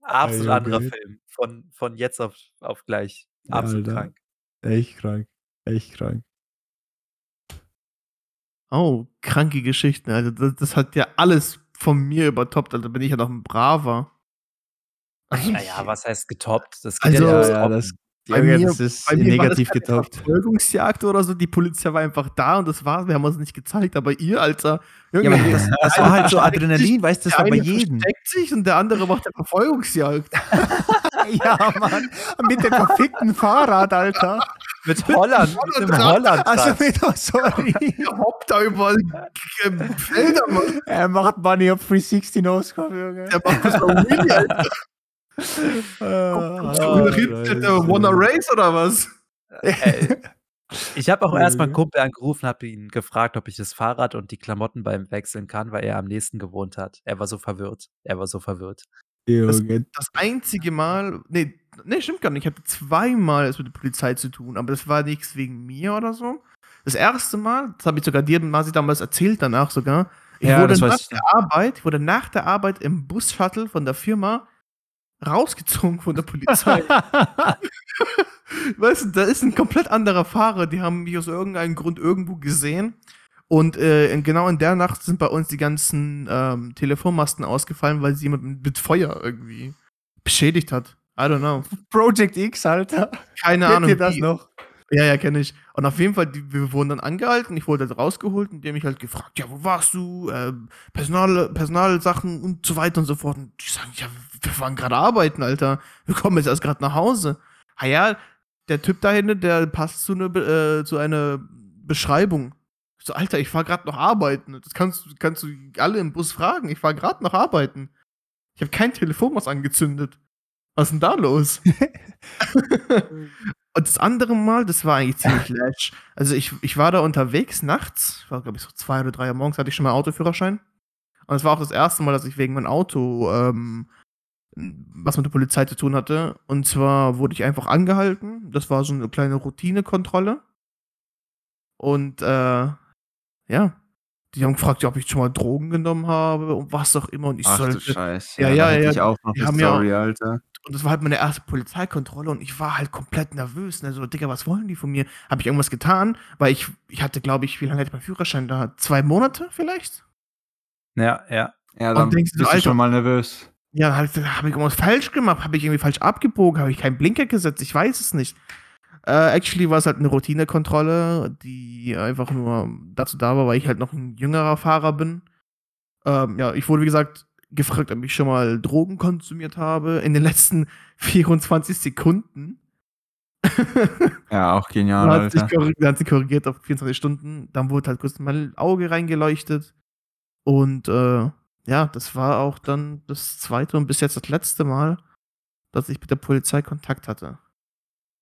absolut Junge. anderer Film. Von von jetzt auf auf gleich. Absolut Alter. krank. Echt krank, echt krank. Oh, kranke Geschichten. Also, das, das hat ja alles von mir übertoppt. Also bin ich ja noch ein braver. Naja, was heißt getoppt? Das geht Also, ja nicht ja, das. Bei Junge, mir das ist bei mir war das negativ getoppt. Verfolgungsjagd oder so. Die Polizei war einfach da und das war's. Wir haben uns nicht gezeigt. Aber ihr, Alter, Ja, aber das, das der war halt so Adrenalin, weißt du, das der war bei jedem. versteckt sich und der andere macht eine Verfolgungsjagd. ja, Mann. Mit dem verfickten Fahrrad, Alter. Mit Holland, mit dem Holland. Also mit, oh, sorry. Der hoppt da überall ähm, Felder, Mann. Er macht Bunny auf 360 Noscope, Junge. Der macht das mal Willy, Alter. Nach hinten, der Wanna Race oder was? Ey, ich habe auch erst mal einen. Kumpel angerufen, habe ihn gefragt, ob ich das Fahrrad und die Klamotten bei ihm wechseln kann, weil er am nächsten gewohnt hat. Er war so verwirrt. Er war so verwirrt. Junge. Das einzige Mal, nee, nee, stimmt gar nicht. Ich hatte zweimal es mit der Polizei zu tun, aber das war nichts wegen mir oder so. Das erste Mal, das habe ich sogar dir, Masi, damals erzählt, danach sogar. Ich Ja, wurde das nach ich der Arbeit, ich wurde nach der Arbeit im Bus-Shuttle von der Firma rausgezogen von der Polizei. weißt du, da ist ein komplett anderer Fahrer, die haben mich aus irgendeinem Grund irgendwo gesehen. Und äh, genau in der Nacht sind bei uns die ganzen ähm, Telefonmasten ausgefallen, weil sie jemand mit, mit Feuer irgendwie beschädigt hat. I don't know. Project X, Alter. Keine Kennt Ahnung. ihr das wie. noch? Ja, ja, kenne ich. Und auf jeden Fall, die, wir wurden dann angehalten. Ich wurde halt rausgeholt und die haben mich halt gefragt, ja, wo warst du? Ähm, Personal, Personalsachen und so weiter und so fort. Und die sagen, ja, wir waren gerade arbeiten, Alter. Wir kommen jetzt erst gerade nach Hause. Ah ja, der Typ da hinten, der passt zu, ne, äh, zu einer Beschreibung. Ich so, Alter, ich war gerade noch arbeiten. Das kannst, du- kannst du alle im Bus fragen. Ich war gerade noch arbeiten. Ich habe kein Telefon was angezündet. Was ist denn da los? Und das andere Mal, das war eigentlich ziemlich lash. Also ich, ich war da unterwegs nachts, war glaube ich so zwei oder drei Uhr morgens, hatte ich schon mal Autoführerschein. Und es war auch das erste Mal, dass ich wegen meinem Auto ähm, was mit der Polizei zu tun hatte. Und zwar wurde ich einfach angehalten. Das war so eine kleine Routinekontrolle. Und äh, ja, die haben gefragt, ja, ob ich schon mal Drogen genommen habe und was auch immer. Und ich Ach du sollte. Ja, da ja, ja, Ich auch noch die haben ja- Story, Alter. Und das war halt meine erste Polizeikontrolle und ich war halt komplett nervös. Ne? So, Digga, was wollen die von mir? Habe ich irgendwas getan? Weil ich, ich hatte, glaube ich, wie lange hatte ich meinen Führerschein da? Zwei Monate vielleicht? Ja, ja. Ja, Und dann denkst du, bist du schon mal nervös. Ja, habe hab ich irgendwas falsch gemacht? Habe ich irgendwie falsch abgebogen? Habe ich keinen Blinker gesetzt? Ich weiß es nicht. Äh, actually war es halt eine Routinekontrolle, die einfach nur dazu da war, weil ich halt noch ein jüngerer Fahrer bin. Ähm, ja, ich wurde, wie gesagt, gefragt, ob ich schon mal Drogen konsumiert habe in den letzten 24 Sekunden. Ja, auch genial, Dann hat, sich Alter. korri- dann hat sie korrigiert auf 24 Stunden. Dann wurde halt kurz mein Auge reingeleuchtet. Und äh, ja, das war auch dann das zweite und bis jetzt das letzte Mal, dass ich mit der Polizei Kontakt hatte.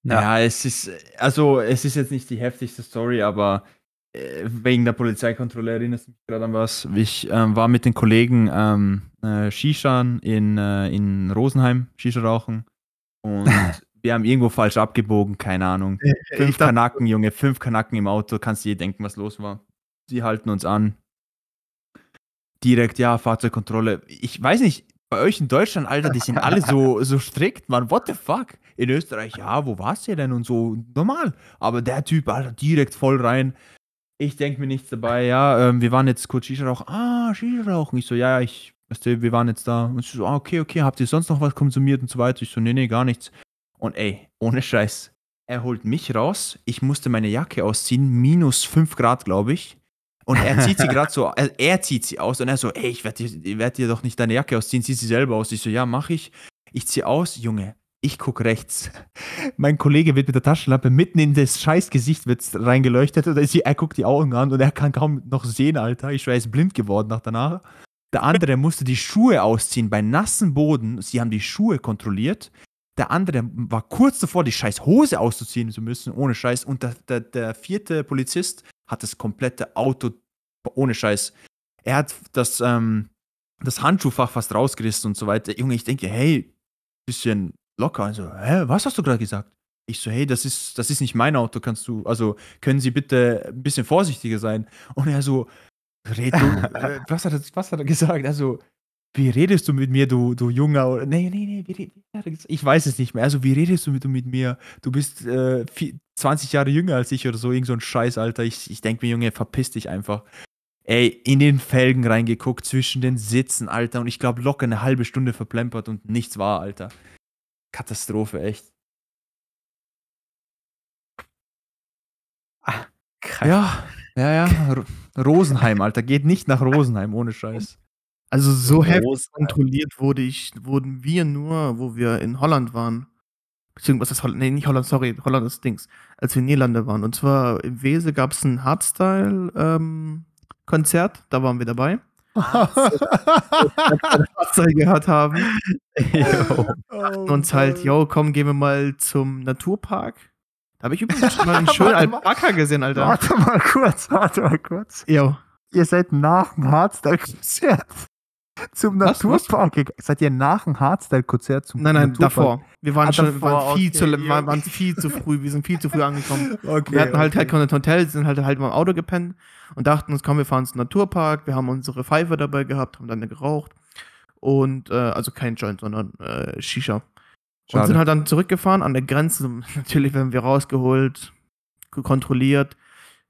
Ja. Ja. es ist, also es ist jetzt nicht die heftigste Story, aber äh, wegen der Polizeikontrolle erinnerst du mich gerade an was. Ich ähm, war mit den Kollegen ähm, äh, Shishan in, äh, in Rosenheim, Shisha rauchen. Und wir haben irgendwo falsch abgebogen, keine Ahnung. Ich Fünf dachte, Kanaken, Junge, fünf Kanaken im Auto, kannst du dir denken, was los war. Sie halten uns an. Direkt, ja, Fahrzeugkontrolle. Ich weiß nicht, bei euch in Deutschland, Alter, die sind alle so, so strikt, man, what the fuck? In Österreich, ja, wo warst du denn und so, normal. Aber der Typ, Alter, direkt voll rein. Ich denke mir nichts dabei, ja, ähm, wir waren jetzt kurz Shisha rauchen. Ah, Shisha rauchen. Ich so, ja, ich, weißt du, wir waren jetzt da. Und ich so, ah, okay, okay, habt ihr sonst noch was konsumiert und so weiter? Ich so, nee, nee, gar nichts. Und ey, ohne Scheiß, er holt mich raus. Ich musste meine Jacke ausziehen, minus 5 Grad, glaube ich. Und er zieht sie gerade so, er, er zieht sie aus und er so, ey, ich werde dir, werd dir doch nicht deine Jacke ausziehen, zieh sie selber aus. Ich so, ja, mach ich. Ich zieh aus, Junge, ich guck rechts. Mein Kollege wird mit der Taschenlampe mitten in das scheiß Gesicht wird reingeleuchtet und er, guckt die Augen an und er kann kaum noch sehen, Alter. Ich er ist blind geworden nach danach. Der andere musste die Schuhe ausziehen bei nassem Boden. Sie haben die Schuhe kontrolliert. Der andere war kurz davor, die scheiß Hose auszuziehen zu müssen, ohne Scheiß. Und der, der, der vierte Polizist hat das komplette Auto ohne Scheiß. Er hat das, ähm, das Handschuhfach fast rausgerissen und so weiter. Junge, ich denke, hey, bisschen locker. Also, hä, was hast du gerade gesagt? Ich so, hey, das ist, das ist nicht mein Auto, kannst du, also können Sie bitte ein bisschen vorsichtiger sein? Und er so, red du, äh, was, hat er, was hat er gesagt? Also, wie redest du mit mir, du, du Junger? Oder, nee, nee, nee, wie, wie hat er gesagt? ich weiß es nicht mehr. Also, wie redest du mit, mit mir? Du bist äh, vi- 20 Jahre jünger als ich oder so, irgend so ein Scheiß, Alter. Ich, ich denke mir, Junge, verpiss dich einfach. ey, in den Felgen reingeguckt, zwischen den Sitzen, Alter. Und ich glaube, locker eine halbe Stunde verplempert und nichts war, Alter. Katastrophe, echt. Ah. Ja, ja, ja. Ro- Rosenheim, Alter. Geht nicht nach Rosenheim, ohne Scheiß. Also so heftig kontrolliert wurde ich, wurden wir nur, wo wir in Holland waren. Beziehungsweise, ist Holland? Nee, nicht Holland, sorry, Holland ist Dings. Als wir in Niederlande waren. Und zwar im Wese gab es ein Hardstyle-Konzert, da waren wir dabei. Hardstyle gehört haben. Jo. Und uns halt, yo, komm, gehen wir mal zum Naturpark. Da habe ich übrigens schon mal einen schönen. Alpaka gesehen, Alter. Warte mal kurz, warte mal kurz. Yo. Ihr seid nach dem Hardstyle-Konzert zum Naturpark gegangen. Seid ihr nach dem Hardstyle-Konzert zum Nein, nein, Naturpark? davor. Wir waren Ah, schon davor, waren viel, okay, zu, ja, waren, waren okay. viel zu früh. Wir sind viel zu früh angekommen. Okay, wir hatten halt okay. halt kein Hotel, sind halt halt mal im Auto gepennt und dachten uns, komm, wir fahren zum Naturpark. Wir haben unsere Pfeife dabei gehabt, haben dann geraucht. Und, äh, also kein Joint, sondern äh, Shisha. Und Schade. sind halt dann zurückgefahren an der Grenze. Natürlich werden wir rausgeholt, kontrolliert.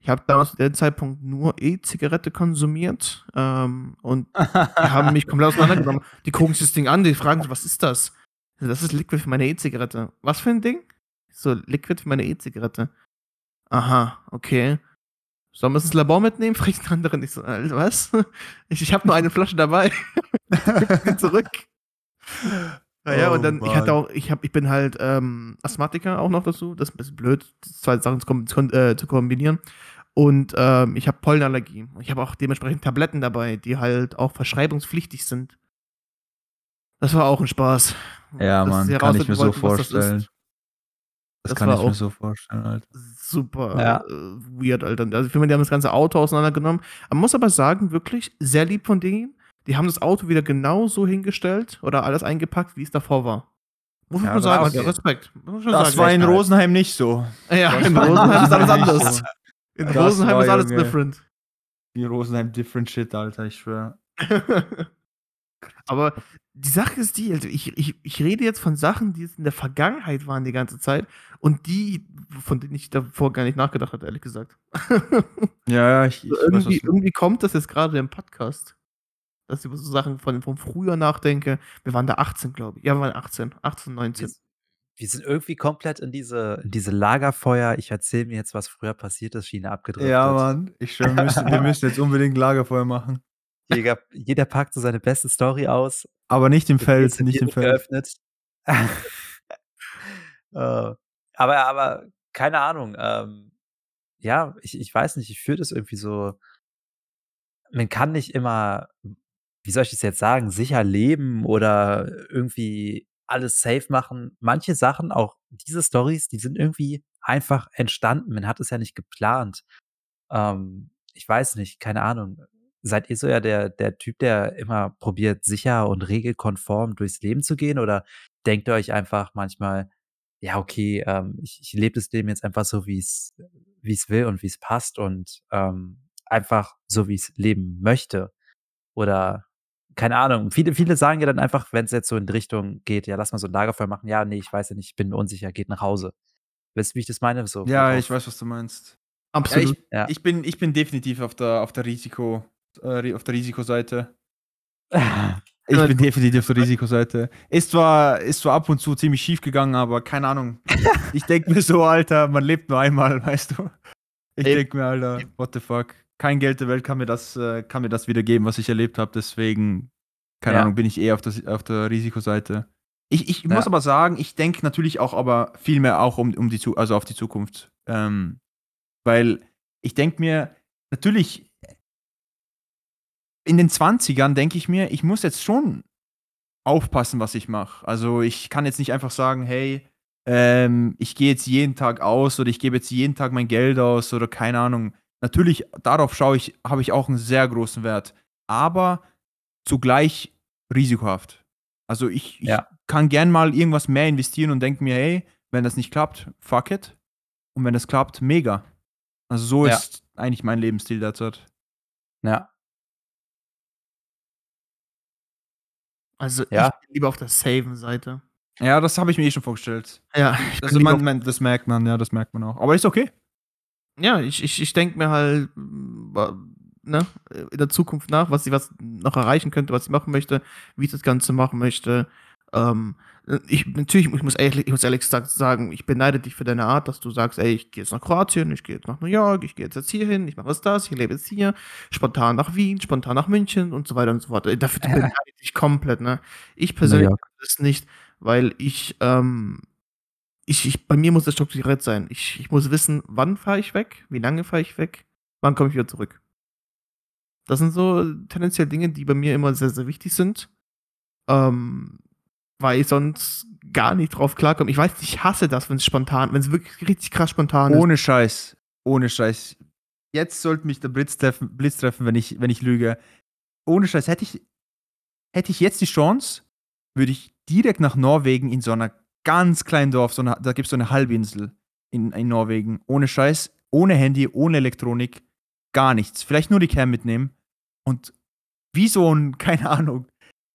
Ich habe damals zu dem Zeitpunkt nur E-Zigarette konsumiert ähm, und die haben mich komplett auseinandergenommen. Die gucken sich das Ding an, die fragen, was ist das? Ich Das ist Liquid für meine E-Zigarette. Was für ein Ding? Ich So, Liquid für meine E-Zigarette. Aha, okay. Sollen wir es ins Labor mitnehmen? Fragt der andere nicht so, Alter, was? Ich, ich habe nur eine Flasche dabei. Zurück. Naja, Oh, und dann, ich hatte auch, ich, hab, ich bin halt ähm, Asthmatiker auch noch dazu. Das ist ein bisschen blöd, zwei Sachen zu, kom zu, kon- äh, zu kombinieren. Und ähm, ich habe Pollenallergie. Ich habe auch dementsprechend Tabletten dabei, die halt auch verschreibungspflichtig sind. Das war auch ein Spaß. Ja, Dass Mann, kann ich mir so wollten, was das ist. vorstellen. Das, Das kann war ich mir auch- so vorstellen, Alter. super Ja. äh, weird, Alter. Also ich finde, die haben das ganze Auto auseinandergenommen. Man muss aber sagen, wirklich sehr lieb von denen. Die haben das Auto wieder genau so hingestellt oder alles eingepackt, wie es davor war. Muss Ja, man sagen, ja, Respekt. Muss man schon Das sagen. war in. Rosenheim nicht so. Ja, das in Rosenheim ist alles anders. so. In Das Rosenheim war, ist alles Junge. different. In Rosenheim different shit, Alter, ich schwör. Aber die Sache ist die, also ich, ich, ich rede jetzt von Sachen, die in der Vergangenheit waren die ganze Zeit und die, von denen ich davor gar nicht nachgedacht hatte, ehrlich gesagt. Ja, ja, ich, ich So weiß, irgendwie, du- irgendwie kommt das jetzt gerade im Podcast. Dass ich über so Sachen von, von früher nachdenke. Wir waren da 18, glaube ich. Ja, wir waren 18, 18, 19. Wir, wir sind irgendwie komplett in diese, in diese Lagerfeuer, ich erzähle mir jetzt, was früher passiert ist, Schiene abgedriftet. Ja, Mann, ich schwör, wir müssen, wir müssen jetzt unbedingt Lagerfeuer machen. Jeder, jeder packt so seine beste Story aus. Aber nicht im Feld, nicht im Feld. geöffnet. äh, aber, aber keine Ahnung. Ähm, ja, ich, ich weiß nicht, ich fühle das irgendwie so. Man kann nicht immer, wie soll ich das jetzt sagen, sicher leben oder irgendwie alles safe machen. Manche Sachen, auch diese Stories, die sind irgendwie einfach entstanden. Man hat es ja nicht geplant. Ähm, ich weiß nicht, keine Ahnung. Seid ihr so ja der, der Typ, der immer probiert, sicher und regelkonform durchs Leben zu gehen? Oder denkt ihr euch einfach manchmal, ja, okay, ähm, ich, ich lebe das Leben jetzt einfach so, wie es will und wie es passt und ähm, einfach so, wie es leben möchte? Oder keine Ahnung. Viele, viele sagen ja dann einfach, wenn es jetzt so in die Richtung geht, ja, lass mal so ein Lagerfeuer machen. Ja, nee, ich weiß ja nicht, ich bin mir unsicher, geht nach Hause. Weißt du, wie ich das meine? So, Ja, ich weiß, was du meinst. Ja, Absolut. ich, Ja. ich, bin, ich bin definitiv auf der, auf der Risiko, äh, auf der Risikoseite. Ich Ja, bin definitiv auf der Risikoseite. Ist zwar, ist zwar ab und zu ziemlich schief gegangen, aber keine Ahnung. Ich denke mir so, Alter, man lebt nur einmal, weißt du? Ich denke mir, Alter, what the fuck? Kein Geld der Welt kann mir das, äh, kann mir das wiedergeben, was ich erlebt habe. Deswegen, keine Ja. Ahnung, bin ich eher auf, das, auf der Risikoseite. Ich, ich Ja. muss aber sagen, ich denke natürlich auch aber viel mehr auch um, um die, also auf die Zukunft. Ähm, weil ich denke mir, natürlich, in den 20ern denke ich mir, ich muss jetzt schon aufpassen, was ich mache. Also ich kann jetzt nicht einfach sagen, hey, ähm, ich gehe jetzt jeden Tag aus oder ich gebe jetzt jeden Tag mein Geld aus oder keine Ahnung. Natürlich, darauf schaue ich, habe ich auch einen sehr großen Wert. Aber zugleich risikohaft. Also ich, ich Ja. kann gern mal irgendwas mehr investieren und denke mir, hey, wenn das nicht klappt, fuck it. Und wenn das klappt, mega. Also so Ja. ist eigentlich mein Lebensstil derzeit. ja. Also Ja. ich bin lieber auf der Saven-Seite. Ja, das habe ich mir eh schon vorgestellt. Ja, ich Also man, man, das merkt man, ja, das merkt man auch. Aber ist okay. ja, ich, ich, ich denke mir halt, ne, in der Zukunft nach, was sie was noch erreichen könnte, was sie machen möchte, wie ich das Ganze machen möchte. Ähm, ich, natürlich, ich muss, ehrlich, ich muss ehrlich gesagt sagen, ich beneide dich für deine Art, dass du sagst, ey, ich gehe jetzt nach Kroatien, ich gehe jetzt nach New York, ich gehe jetzt, jetzt hier hin, ich mache was das, ich lebe jetzt hier, spontan nach Wien, spontan nach München und so weiter und so fort. Dafür beneide ich dich komplett, ne? Ich persönlich das nicht, weil ich, ähm, ich, ich, bei mir muss es strukturiert sein. Ich, ich muss wissen, wann fahre ich weg, wie lange fahre ich weg, wann komme ich wieder zurück. Das sind so tendenziell Dinge, die bei mir immer sehr, sehr wichtig sind. Ähm, weil ich sonst gar nicht drauf klarkomme. Ich weiß, ich hasse das, wenn es spontan, wenn es wirklich richtig krass spontan ist. Ohne Scheiß. Ohne Scheiß. Jetzt sollte mich der Blitz treffen, Blitz treffen wenn, ich, wenn ich lüge. Ohne Scheiß. Hätte ich, hätte ich jetzt die Chance, würde ich direkt nach Norwegen in so einer ganz kleinen Dorf, so eine, da gibt es so eine Halbinsel in, in Norwegen. Ohne Scheiß, ohne Handy, ohne Elektronik, gar nichts. Vielleicht nur die Cam mitnehmen. Und wie so ein, keine Ahnung.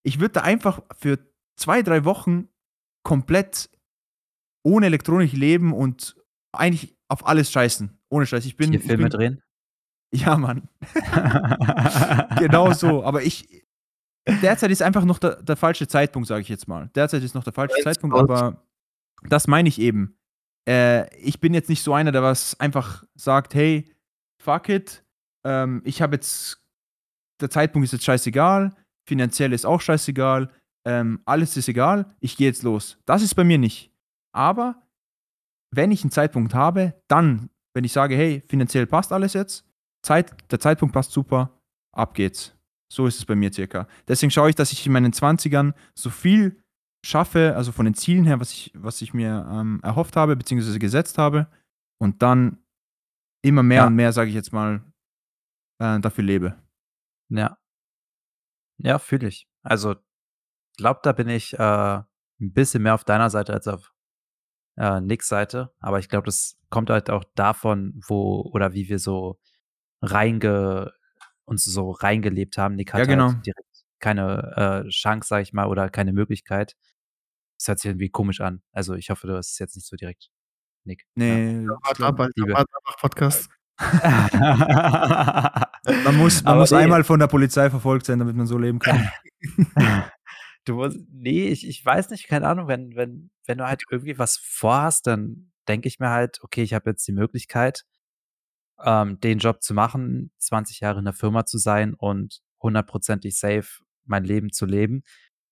Ich würde da einfach für zwei, drei Wochen komplett ohne Elektronik leben und eigentlich auf alles scheißen. Ohne Scheiß. Ich bin. Hier Filme bin, drehen? Ja, Mann. genau so. Aber ich. Derzeit ist einfach noch der, der falsche Zeitpunkt, sage ich jetzt mal. Derzeit ist noch der falsche Zeitpunkt, aber das meine ich eben. Äh, ich bin jetzt nicht so einer, der was einfach sagt, hey, fuck it, ähm, ich habe jetzt, der Zeitpunkt ist jetzt scheißegal, finanziell ist auch scheißegal, ähm, alles ist egal, ich gehe jetzt los. Das ist bei mir nicht. Aber wenn ich einen Zeitpunkt habe, dann, wenn ich sage, hey, finanziell passt alles jetzt, Zeit, der Zeitpunkt passt super, ab geht's. So ist es bei mir circa. Deswegen schaue ich, dass ich in meinen 20ern so viel schaffe, also von den Zielen her, was ich, was ich mir ähm, erhofft habe, beziehungsweise gesetzt habe, und dann immer mehr ja. und mehr, sage ich jetzt mal, äh, dafür lebe. Ja. Ja, fühle ich. Also glaube, da bin ich, äh, 'n bisschen mehr auf deiner Seite als auf, äh, Nicks Seite. Aber ich glaube, das kommt halt auch davon, wo oder wie wir so reinge uns so reingelebt haben. Nick Ja, hatte genau. halt direkt keine, äh, Chance, sage ich mal, oder keine Möglichkeit. Das hört sich irgendwie komisch an. Also, ich hoffe, das ist jetzt nicht so direkt, Nick. Ja. Ne, Warte ab. Podcast. Man muss man muss ne einmal von der Polizei verfolgt sein, damit man so leben kann. Du musst, nee, ich, ich weiß nicht, keine Ahnung, wenn, wenn, wenn du halt irgendwie was vorhast, dann denke ich mir halt, okay, ich habe jetzt die Möglichkeit, ähm, den Job zu machen, 20 Jahre in der Firma zu sein und hundertprozentig safe mein Leben zu leben.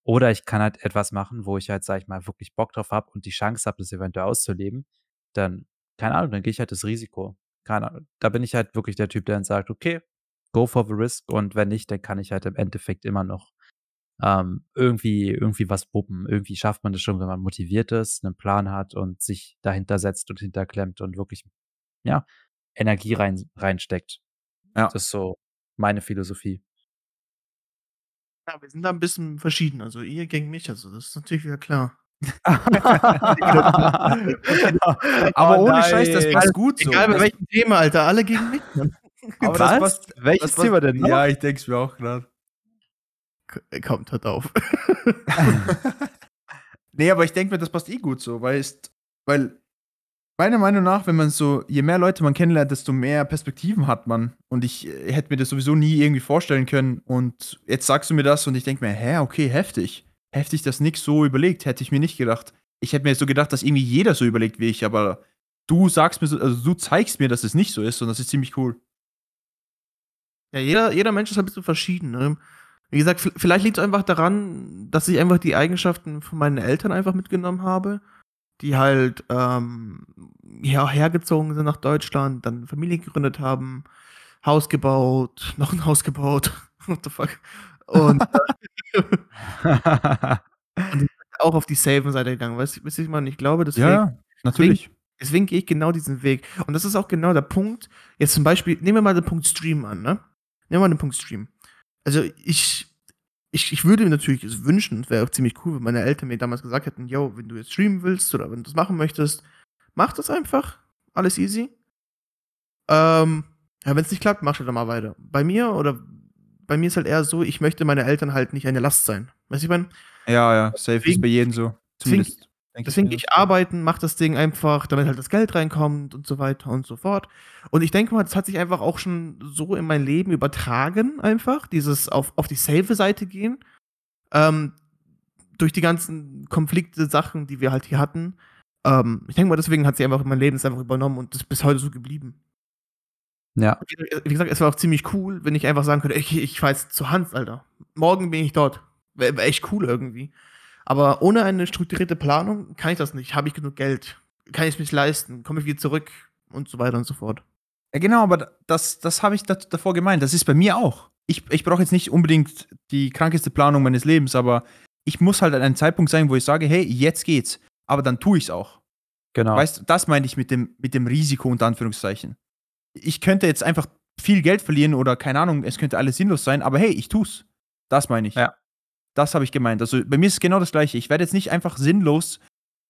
Oder ich kann halt etwas machen, wo ich halt, sag ich mal, wirklich Bock drauf habe und die Chance habe, das eventuell auszuleben. Dann, keine Ahnung, dann gehe ich halt das Risiko. Keine Ahnung. Da bin ich halt wirklich der Typ, der dann sagt, okay, go for the risk und wenn nicht, dann kann ich halt im Endeffekt immer noch ähm, irgendwie, irgendwie was puppen. Irgendwie schafft man das schon, wenn man motiviert ist, einen Plan hat und sich dahinter setzt und hinterklemmt und wirklich, ja, Energie rein, reinsteckt. Ja. Das ist so meine Philosophie. Ja, wir sind da ein bisschen verschieden. Also ihr gegen mich, also das ist natürlich wieder klar. Aber ohne oh Scheiß, das passt gut so. Egal bei welchem Thema, Alter, alle gegen mich. Aber was? Das passt, Welches das Thema denn? Ja, ich denke es mir auch gerade kommt, hört auf. nee, aber ich denke mir, das passt eh gut so, weil, ist, weil meiner Meinung nach, wenn man so, je mehr Leute man kennenlernt, desto mehr Perspektiven hat man. Und ich äh, hätte mir das sowieso nie irgendwie vorstellen können. Und jetzt sagst du mir das und ich denke mir, hä, okay, heftig. Heftig, dass nix so überlegt, hätte ich mir nicht gedacht. Ich hätte mir so gedacht, dass irgendwie jeder so überlegt wie ich, aber du sagst mir so, also du zeigst mir, dass es nicht so ist und das ist ziemlich cool. Ja, jeder, jeder Mensch ist ein bisschen verschieden. Ne? Wie gesagt, vielleicht liegt es einfach daran, dass ich einfach die Eigenschaften von meinen Eltern einfach mitgenommen habe, die halt ähm, ja, hergezogen sind nach Deutschland, dann Familie gegründet haben, Haus gebaut, noch ein Haus gebaut. What the fuck? Und, und auch auf die Saven-Seite gegangen. Weißt du, ich meine, ich glaube, deswegen. Ja, natürlich. Deswegen, deswegen gehe ich genau diesen Weg. Und das ist auch genau der Punkt. Jetzt zum Beispiel, nehmen wir mal den Punkt Stream an, ne? Nehmen wir mal den Punkt Stream also ich, ich, ich würde mir natürlich es wünschen, es wäre auch ziemlich cool, wenn meine Eltern mir damals gesagt hätten, yo, wenn du jetzt streamen willst oder wenn du das machen möchtest, mach das einfach. Alles easy. Ähm, ja, wenn es nicht klappt, mach halt dann mal weiter. Bei mir oder bei mir ist halt eher so, ich möchte meine Eltern halt nicht eine Last sein. Weißt du, ich meine? Ja, ja, safe deswegen, ist bei jedem so. Deswegen, Denke Deswegen mir. gehe ich arbeiten, mache das Ding einfach, damit halt das Geld reinkommt und so weiter und so fort. Und ich denke mal, das hat sich einfach auch schon so in mein Leben übertragen, einfach. Dieses auf, auf die safe Seite gehen. Ähm, durch die ganzen Konflikte, Sachen, die wir halt hier hatten. Ähm, ich denke mal, deswegen hat sie einfach in mein Leben einfach übernommen und ist bis heute so geblieben. Ja, Wie gesagt, es war auch ziemlich cool, wenn ich einfach sagen könnte, ich, ich fahr jetzt zu Hans, Alter. Morgen bin ich dort. Wäre wär echt cool irgendwie. Aber ohne eine strukturierte Planung kann ich das nicht. Habe ich genug Geld? Kann ich es mich leisten? Komme ich wieder zurück? Und so weiter und so fort. Ja, genau, aber das, das habe ich da, davor gemeint. Das ist bei mir auch. Ich, ich brauche jetzt nicht unbedingt die krankeste Planung meines Lebens, aber ich muss halt an einem Zeitpunkt sein, wo ich sage, hey, jetzt geht's. Aber dann tue ich es auch. genau. Weißt du, das meine ich mit dem, mit dem Risiko unter Anführungszeichen. Ich könnte jetzt einfach viel Geld verlieren oder keine Ahnung, es könnte alles sinnlos sein, aber hey, ich tu's. Das meine ich. Ja. Das habe ich gemeint. Also bei mir ist es genau das gleiche. Ich werde jetzt nicht einfach sinnlos,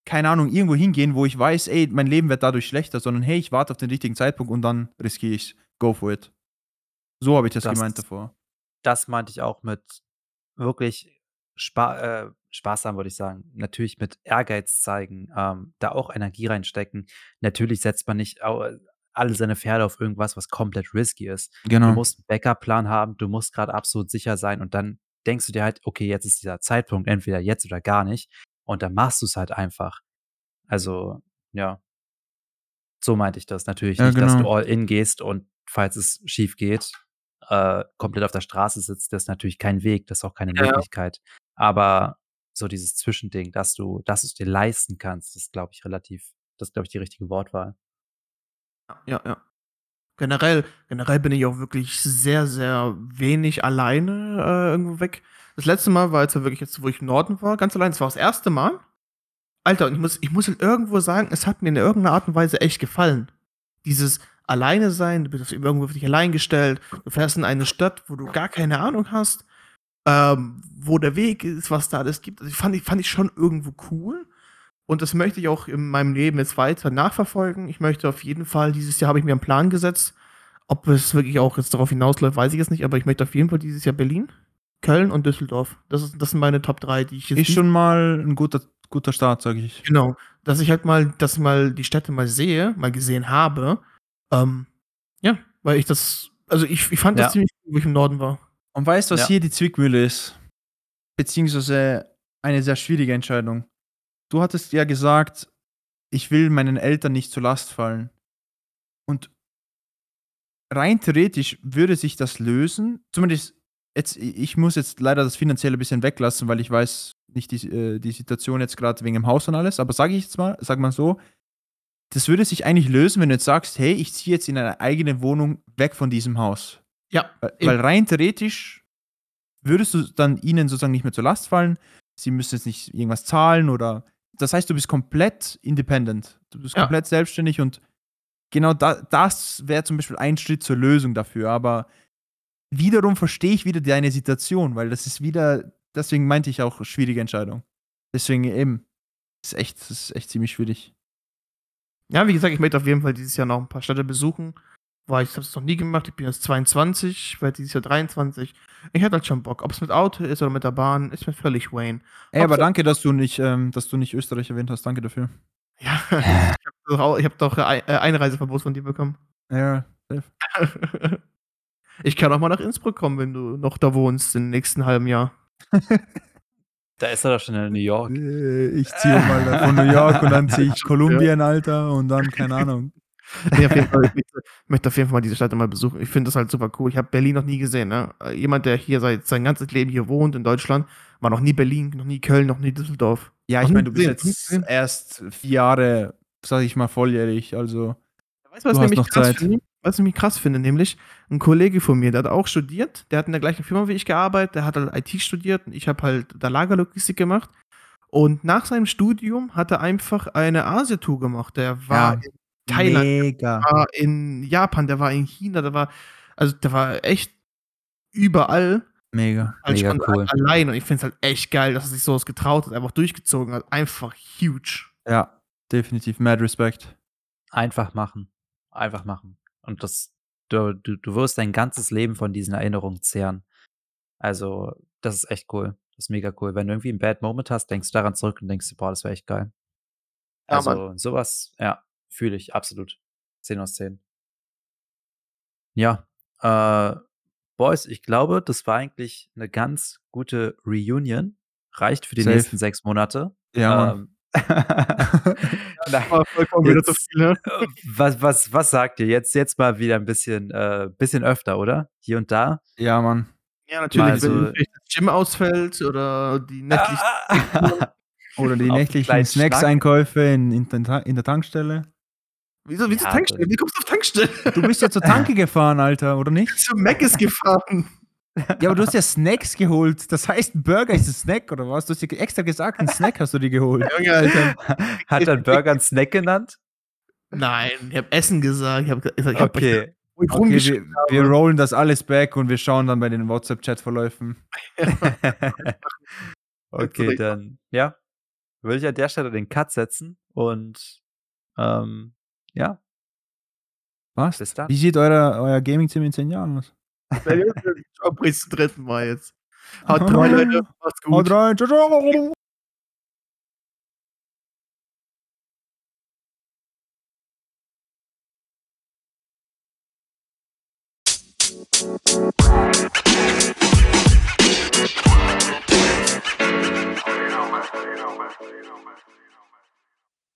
keine Ahnung, irgendwo hingehen, wo ich weiß, ey, mein Leben wird dadurch schlechter, sondern hey, ich warte auf den richtigen Zeitpunkt und dann riskiere ich Go for it. So habe ich das, Das- gemeint davor. das meinte ich auch mit wirklich Spa äh, Spaß haben, würde ich sagen. Natürlich mit Ehrgeiz zeigen, ähm, da auch Energie reinstecken. Natürlich setzt man nicht alle seine Pferde auf irgendwas, was komplett risky ist. Du Genau. musst einen Backup-Plan haben, du musst gerade absolut sicher sein und dann denkst du dir halt, okay, jetzt ist dieser Zeitpunkt, entweder jetzt oder gar nicht. Und dann machst du es halt einfach. Also, ja. So meinte ich das. Natürlich Ja, nicht, dass du genau. all in gehst und falls es schief geht, äh, komplett auf der Straße sitzt, das ist natürlich kein Weg, das ist auch keine Ja. Möglichkeit. Aber so dieses Zwischending, dass du, dass du es dir leisten kannst, das glaube ich relativ, das ist, glaube ich, die richtige Wortwahl. Ja, ja. Generell, generell bin ich auch wirklich sehr, sehr wenig alleine äh, irgendwo weg. Das letzte Mal war jetzt ja wirklich jetzt, wo ich im Norden war, ganz allein. Das war das erste Mal. Alter, und ich muss, ich muss halt irgendwo sagen, es hat mir in irgendeiner Art und Weise echt gefallen. Dieses Alleine sein, du bist irgendwo für dich allein gestellt, du fährst in eine Stadt, wo du gar keine Ahnung hast, ähm, wo der Weg ist, was da alles gibt. Also fand, ich fand ich schon irgendwo cool. Und das möchte ich auch in meinem Leben jetzt weiter nachverfolgen. Ich möchte auf jeden Fall, dieses Jahr habe ich mir einen Plan gesetzt. Ob es wirklich auch jetzt darauf hinausläuft, weiß ich jetzt nicht, aber ich möchte auf jeden Fall dieses Jahr Berlin, Köln und Düsseldorf. Das, ist, das sind meine Top 3, die ich jetzt. Ist schon mal ein guter, guter Start, sage ich. Genau. Dass ich halt mal, dass ich mal die Städte mal sehe, mal gesehen habe. Ähm, ja, weil ich das, also ich, ich fand das Ja. ziemlich cool, wo ich im Norden war. Und weißt du, was Ja. hier die Zwickmühle ist? Beziehungsweise eine sehr schwierige Entscheidung. Du hattest ja gesagt, ich will meinen Eltern nicht zur Last fallen. Und rein theoretisch würde sich das lösen. Zumindest jetzt, ich muss jetzt leider das Finanzielle ein bisschen weglassen, weil ich weiß nicht die, äh, die Situation jetzt gerade wegen dem Haus und alles. Aber sage ich jetzt mal, sag mal so, das würde sich eigentlich lösen, wenn du jetzt sagst, hey, ich ziehe jetzt in eine eigene Wohnung weg von diesem Haus. Ja, Weil, weil rein theoretisch würdest du dann ihnen sozusagen nicht mehr zur Last fallen. Sie müssen jetzt nicht irgendwas zahlen oder. Das heißt, du bist komplett independent. Du bist Ja. komplett selbstständig und genau da, das wäre zum Beispiel ein Schritt zur Lösung dafür. Aber wiederum verstehe ich wieder deine Situation, weil das ist wieder, deswegen meinte ich auch schwierige Entscheidung. Deswegen eben, ist echt, ist echt ziemlich schwierig. Ja, wie gesagt, ich möchte auf jeden Fall dieses Jahr noch ein paar Städte besuchen. Weil ich habe es noch nie gemacht. Ich bin jetzt 22, werde dieses Jahr 23. Ich hätte halt schon Bock. Ob es mit Auto ist oder mit der Bahn, ist mir völlig Wayne. Ey, aber Hauptsache- danke, dass du nicht, ähm, dass du nicht Österreich erwähnt hast. Danke dafür. Ja, ich habe doch, ich hab doch äh, Einreiseverbot von dir bekommen. Ja, Ich kann auch mal nach Innsbruck kommen, wenn du noch da wohnst im nächsten halben Jahr. Da ist er doch schon in New York. Äh, Ich ziehe mal von New York und dann ziehe ich Kolumbien, Alter, und dann, keine Ahnung. Nee, auf jeden Fall, ich möchte- auf jeden Fall mal diese Stadt mal besuchen. Ich finde das halt super cool. Ich habe Berlin noch nie gesehen. Ne? Äh, Jemand, der hier seit sein ganzes Leben hier wohnt in Deutschland, war noch nie Berlin, noch nie Köln, noch nie Düsseldorf. Ja, ich meine, du bist jetzt erst vier Jahre, sag ich mal, volljährig, also. Weißt du, was Du nämlich krass finde? Was ich nämlich krass finde, nämlich ein Kollege von mir, der hat auch studiert, der hat in der gleichen Firma wie ich gearbeitet, der hat halt IT studiert und ich habe halt da Lagerlogistik gemacht. Und nach seinem Studium hat er einfach eine Asia-Tour gemacht. Der war Ja, in Thailand, Mega. der war in Japan, der war in China, der war, also der war echt überall Mega. halt Mega cool. allein. Und ich finde es halt echt geil, dass er sich sowas getraut hat, einfach durchgezogen hat. Einfach huge. Ja, definitiv. Mad Respect. Einfach machen. Einfach machen. Und das, du, du, du wirst dein ganzes Leben von diesen Erinnerungen zehren. Also, das ist echt cool. Das ist mega cool. Wenn du irgendwie einen Bad Moment hast, denkst du daran zurück und denkst, boah, das wäre echt geil. Ja, Also, sowas, ja, fühle ich absolut. 10 aus 10. Ja, äh, Boys, ich glaube, das war eigentlich 'ne ganz gute Reunion. Reicht für die Safe. nächsten 6 Monate. Ja. Ähm, nein, War vollkommen wieder zu jetzt, viel, ne? äh, was was was sagt ihr? Jetzt jetzt mal wieder 'n bisschen äh, bisschen öfter, oder? Hier und da? Ja, Mann. Ja, natürlich, Mal wenn das Gym ausfällt oder die nächtlichen Oder die nächtlichen. Snacks-Einkäufe in in in der Tankstelle. Wieso wieso Ja, Tankstelle? Wie kommst du auf Tankstelle? Du bist ja zur Tanke gefahren, Alter, oder nicht? Zu Mc's gefahren. Ja, aber du hast ja Snacks geholt. Das heißt, 'n Burger ist 'n Snack oder was? Du hast ja extra gesagt, 'n Snack hast du dir geholt. Junge, Alter. Hat er 'n Burger 'n Snack genannt? Nein, ich habe Essen gesagt. Ich habe ich habe Okay. Okay, rumgeschickt wir, wir rollen das alles back und wir schauen dann bei den WhatsApp-Chat-Verläufen. Okay, dann, ja, würde ich an der Stelle den Cut setzen und, ähm, ja. Was? Bis dann. Wie sieht euer euer Gaming-Zimmer in 10 Jahren aus? Ciao, bis zum dritten Mal jetzt. Haut rein, Leute. Macht's Haut gut. rein. Ciao, ciao.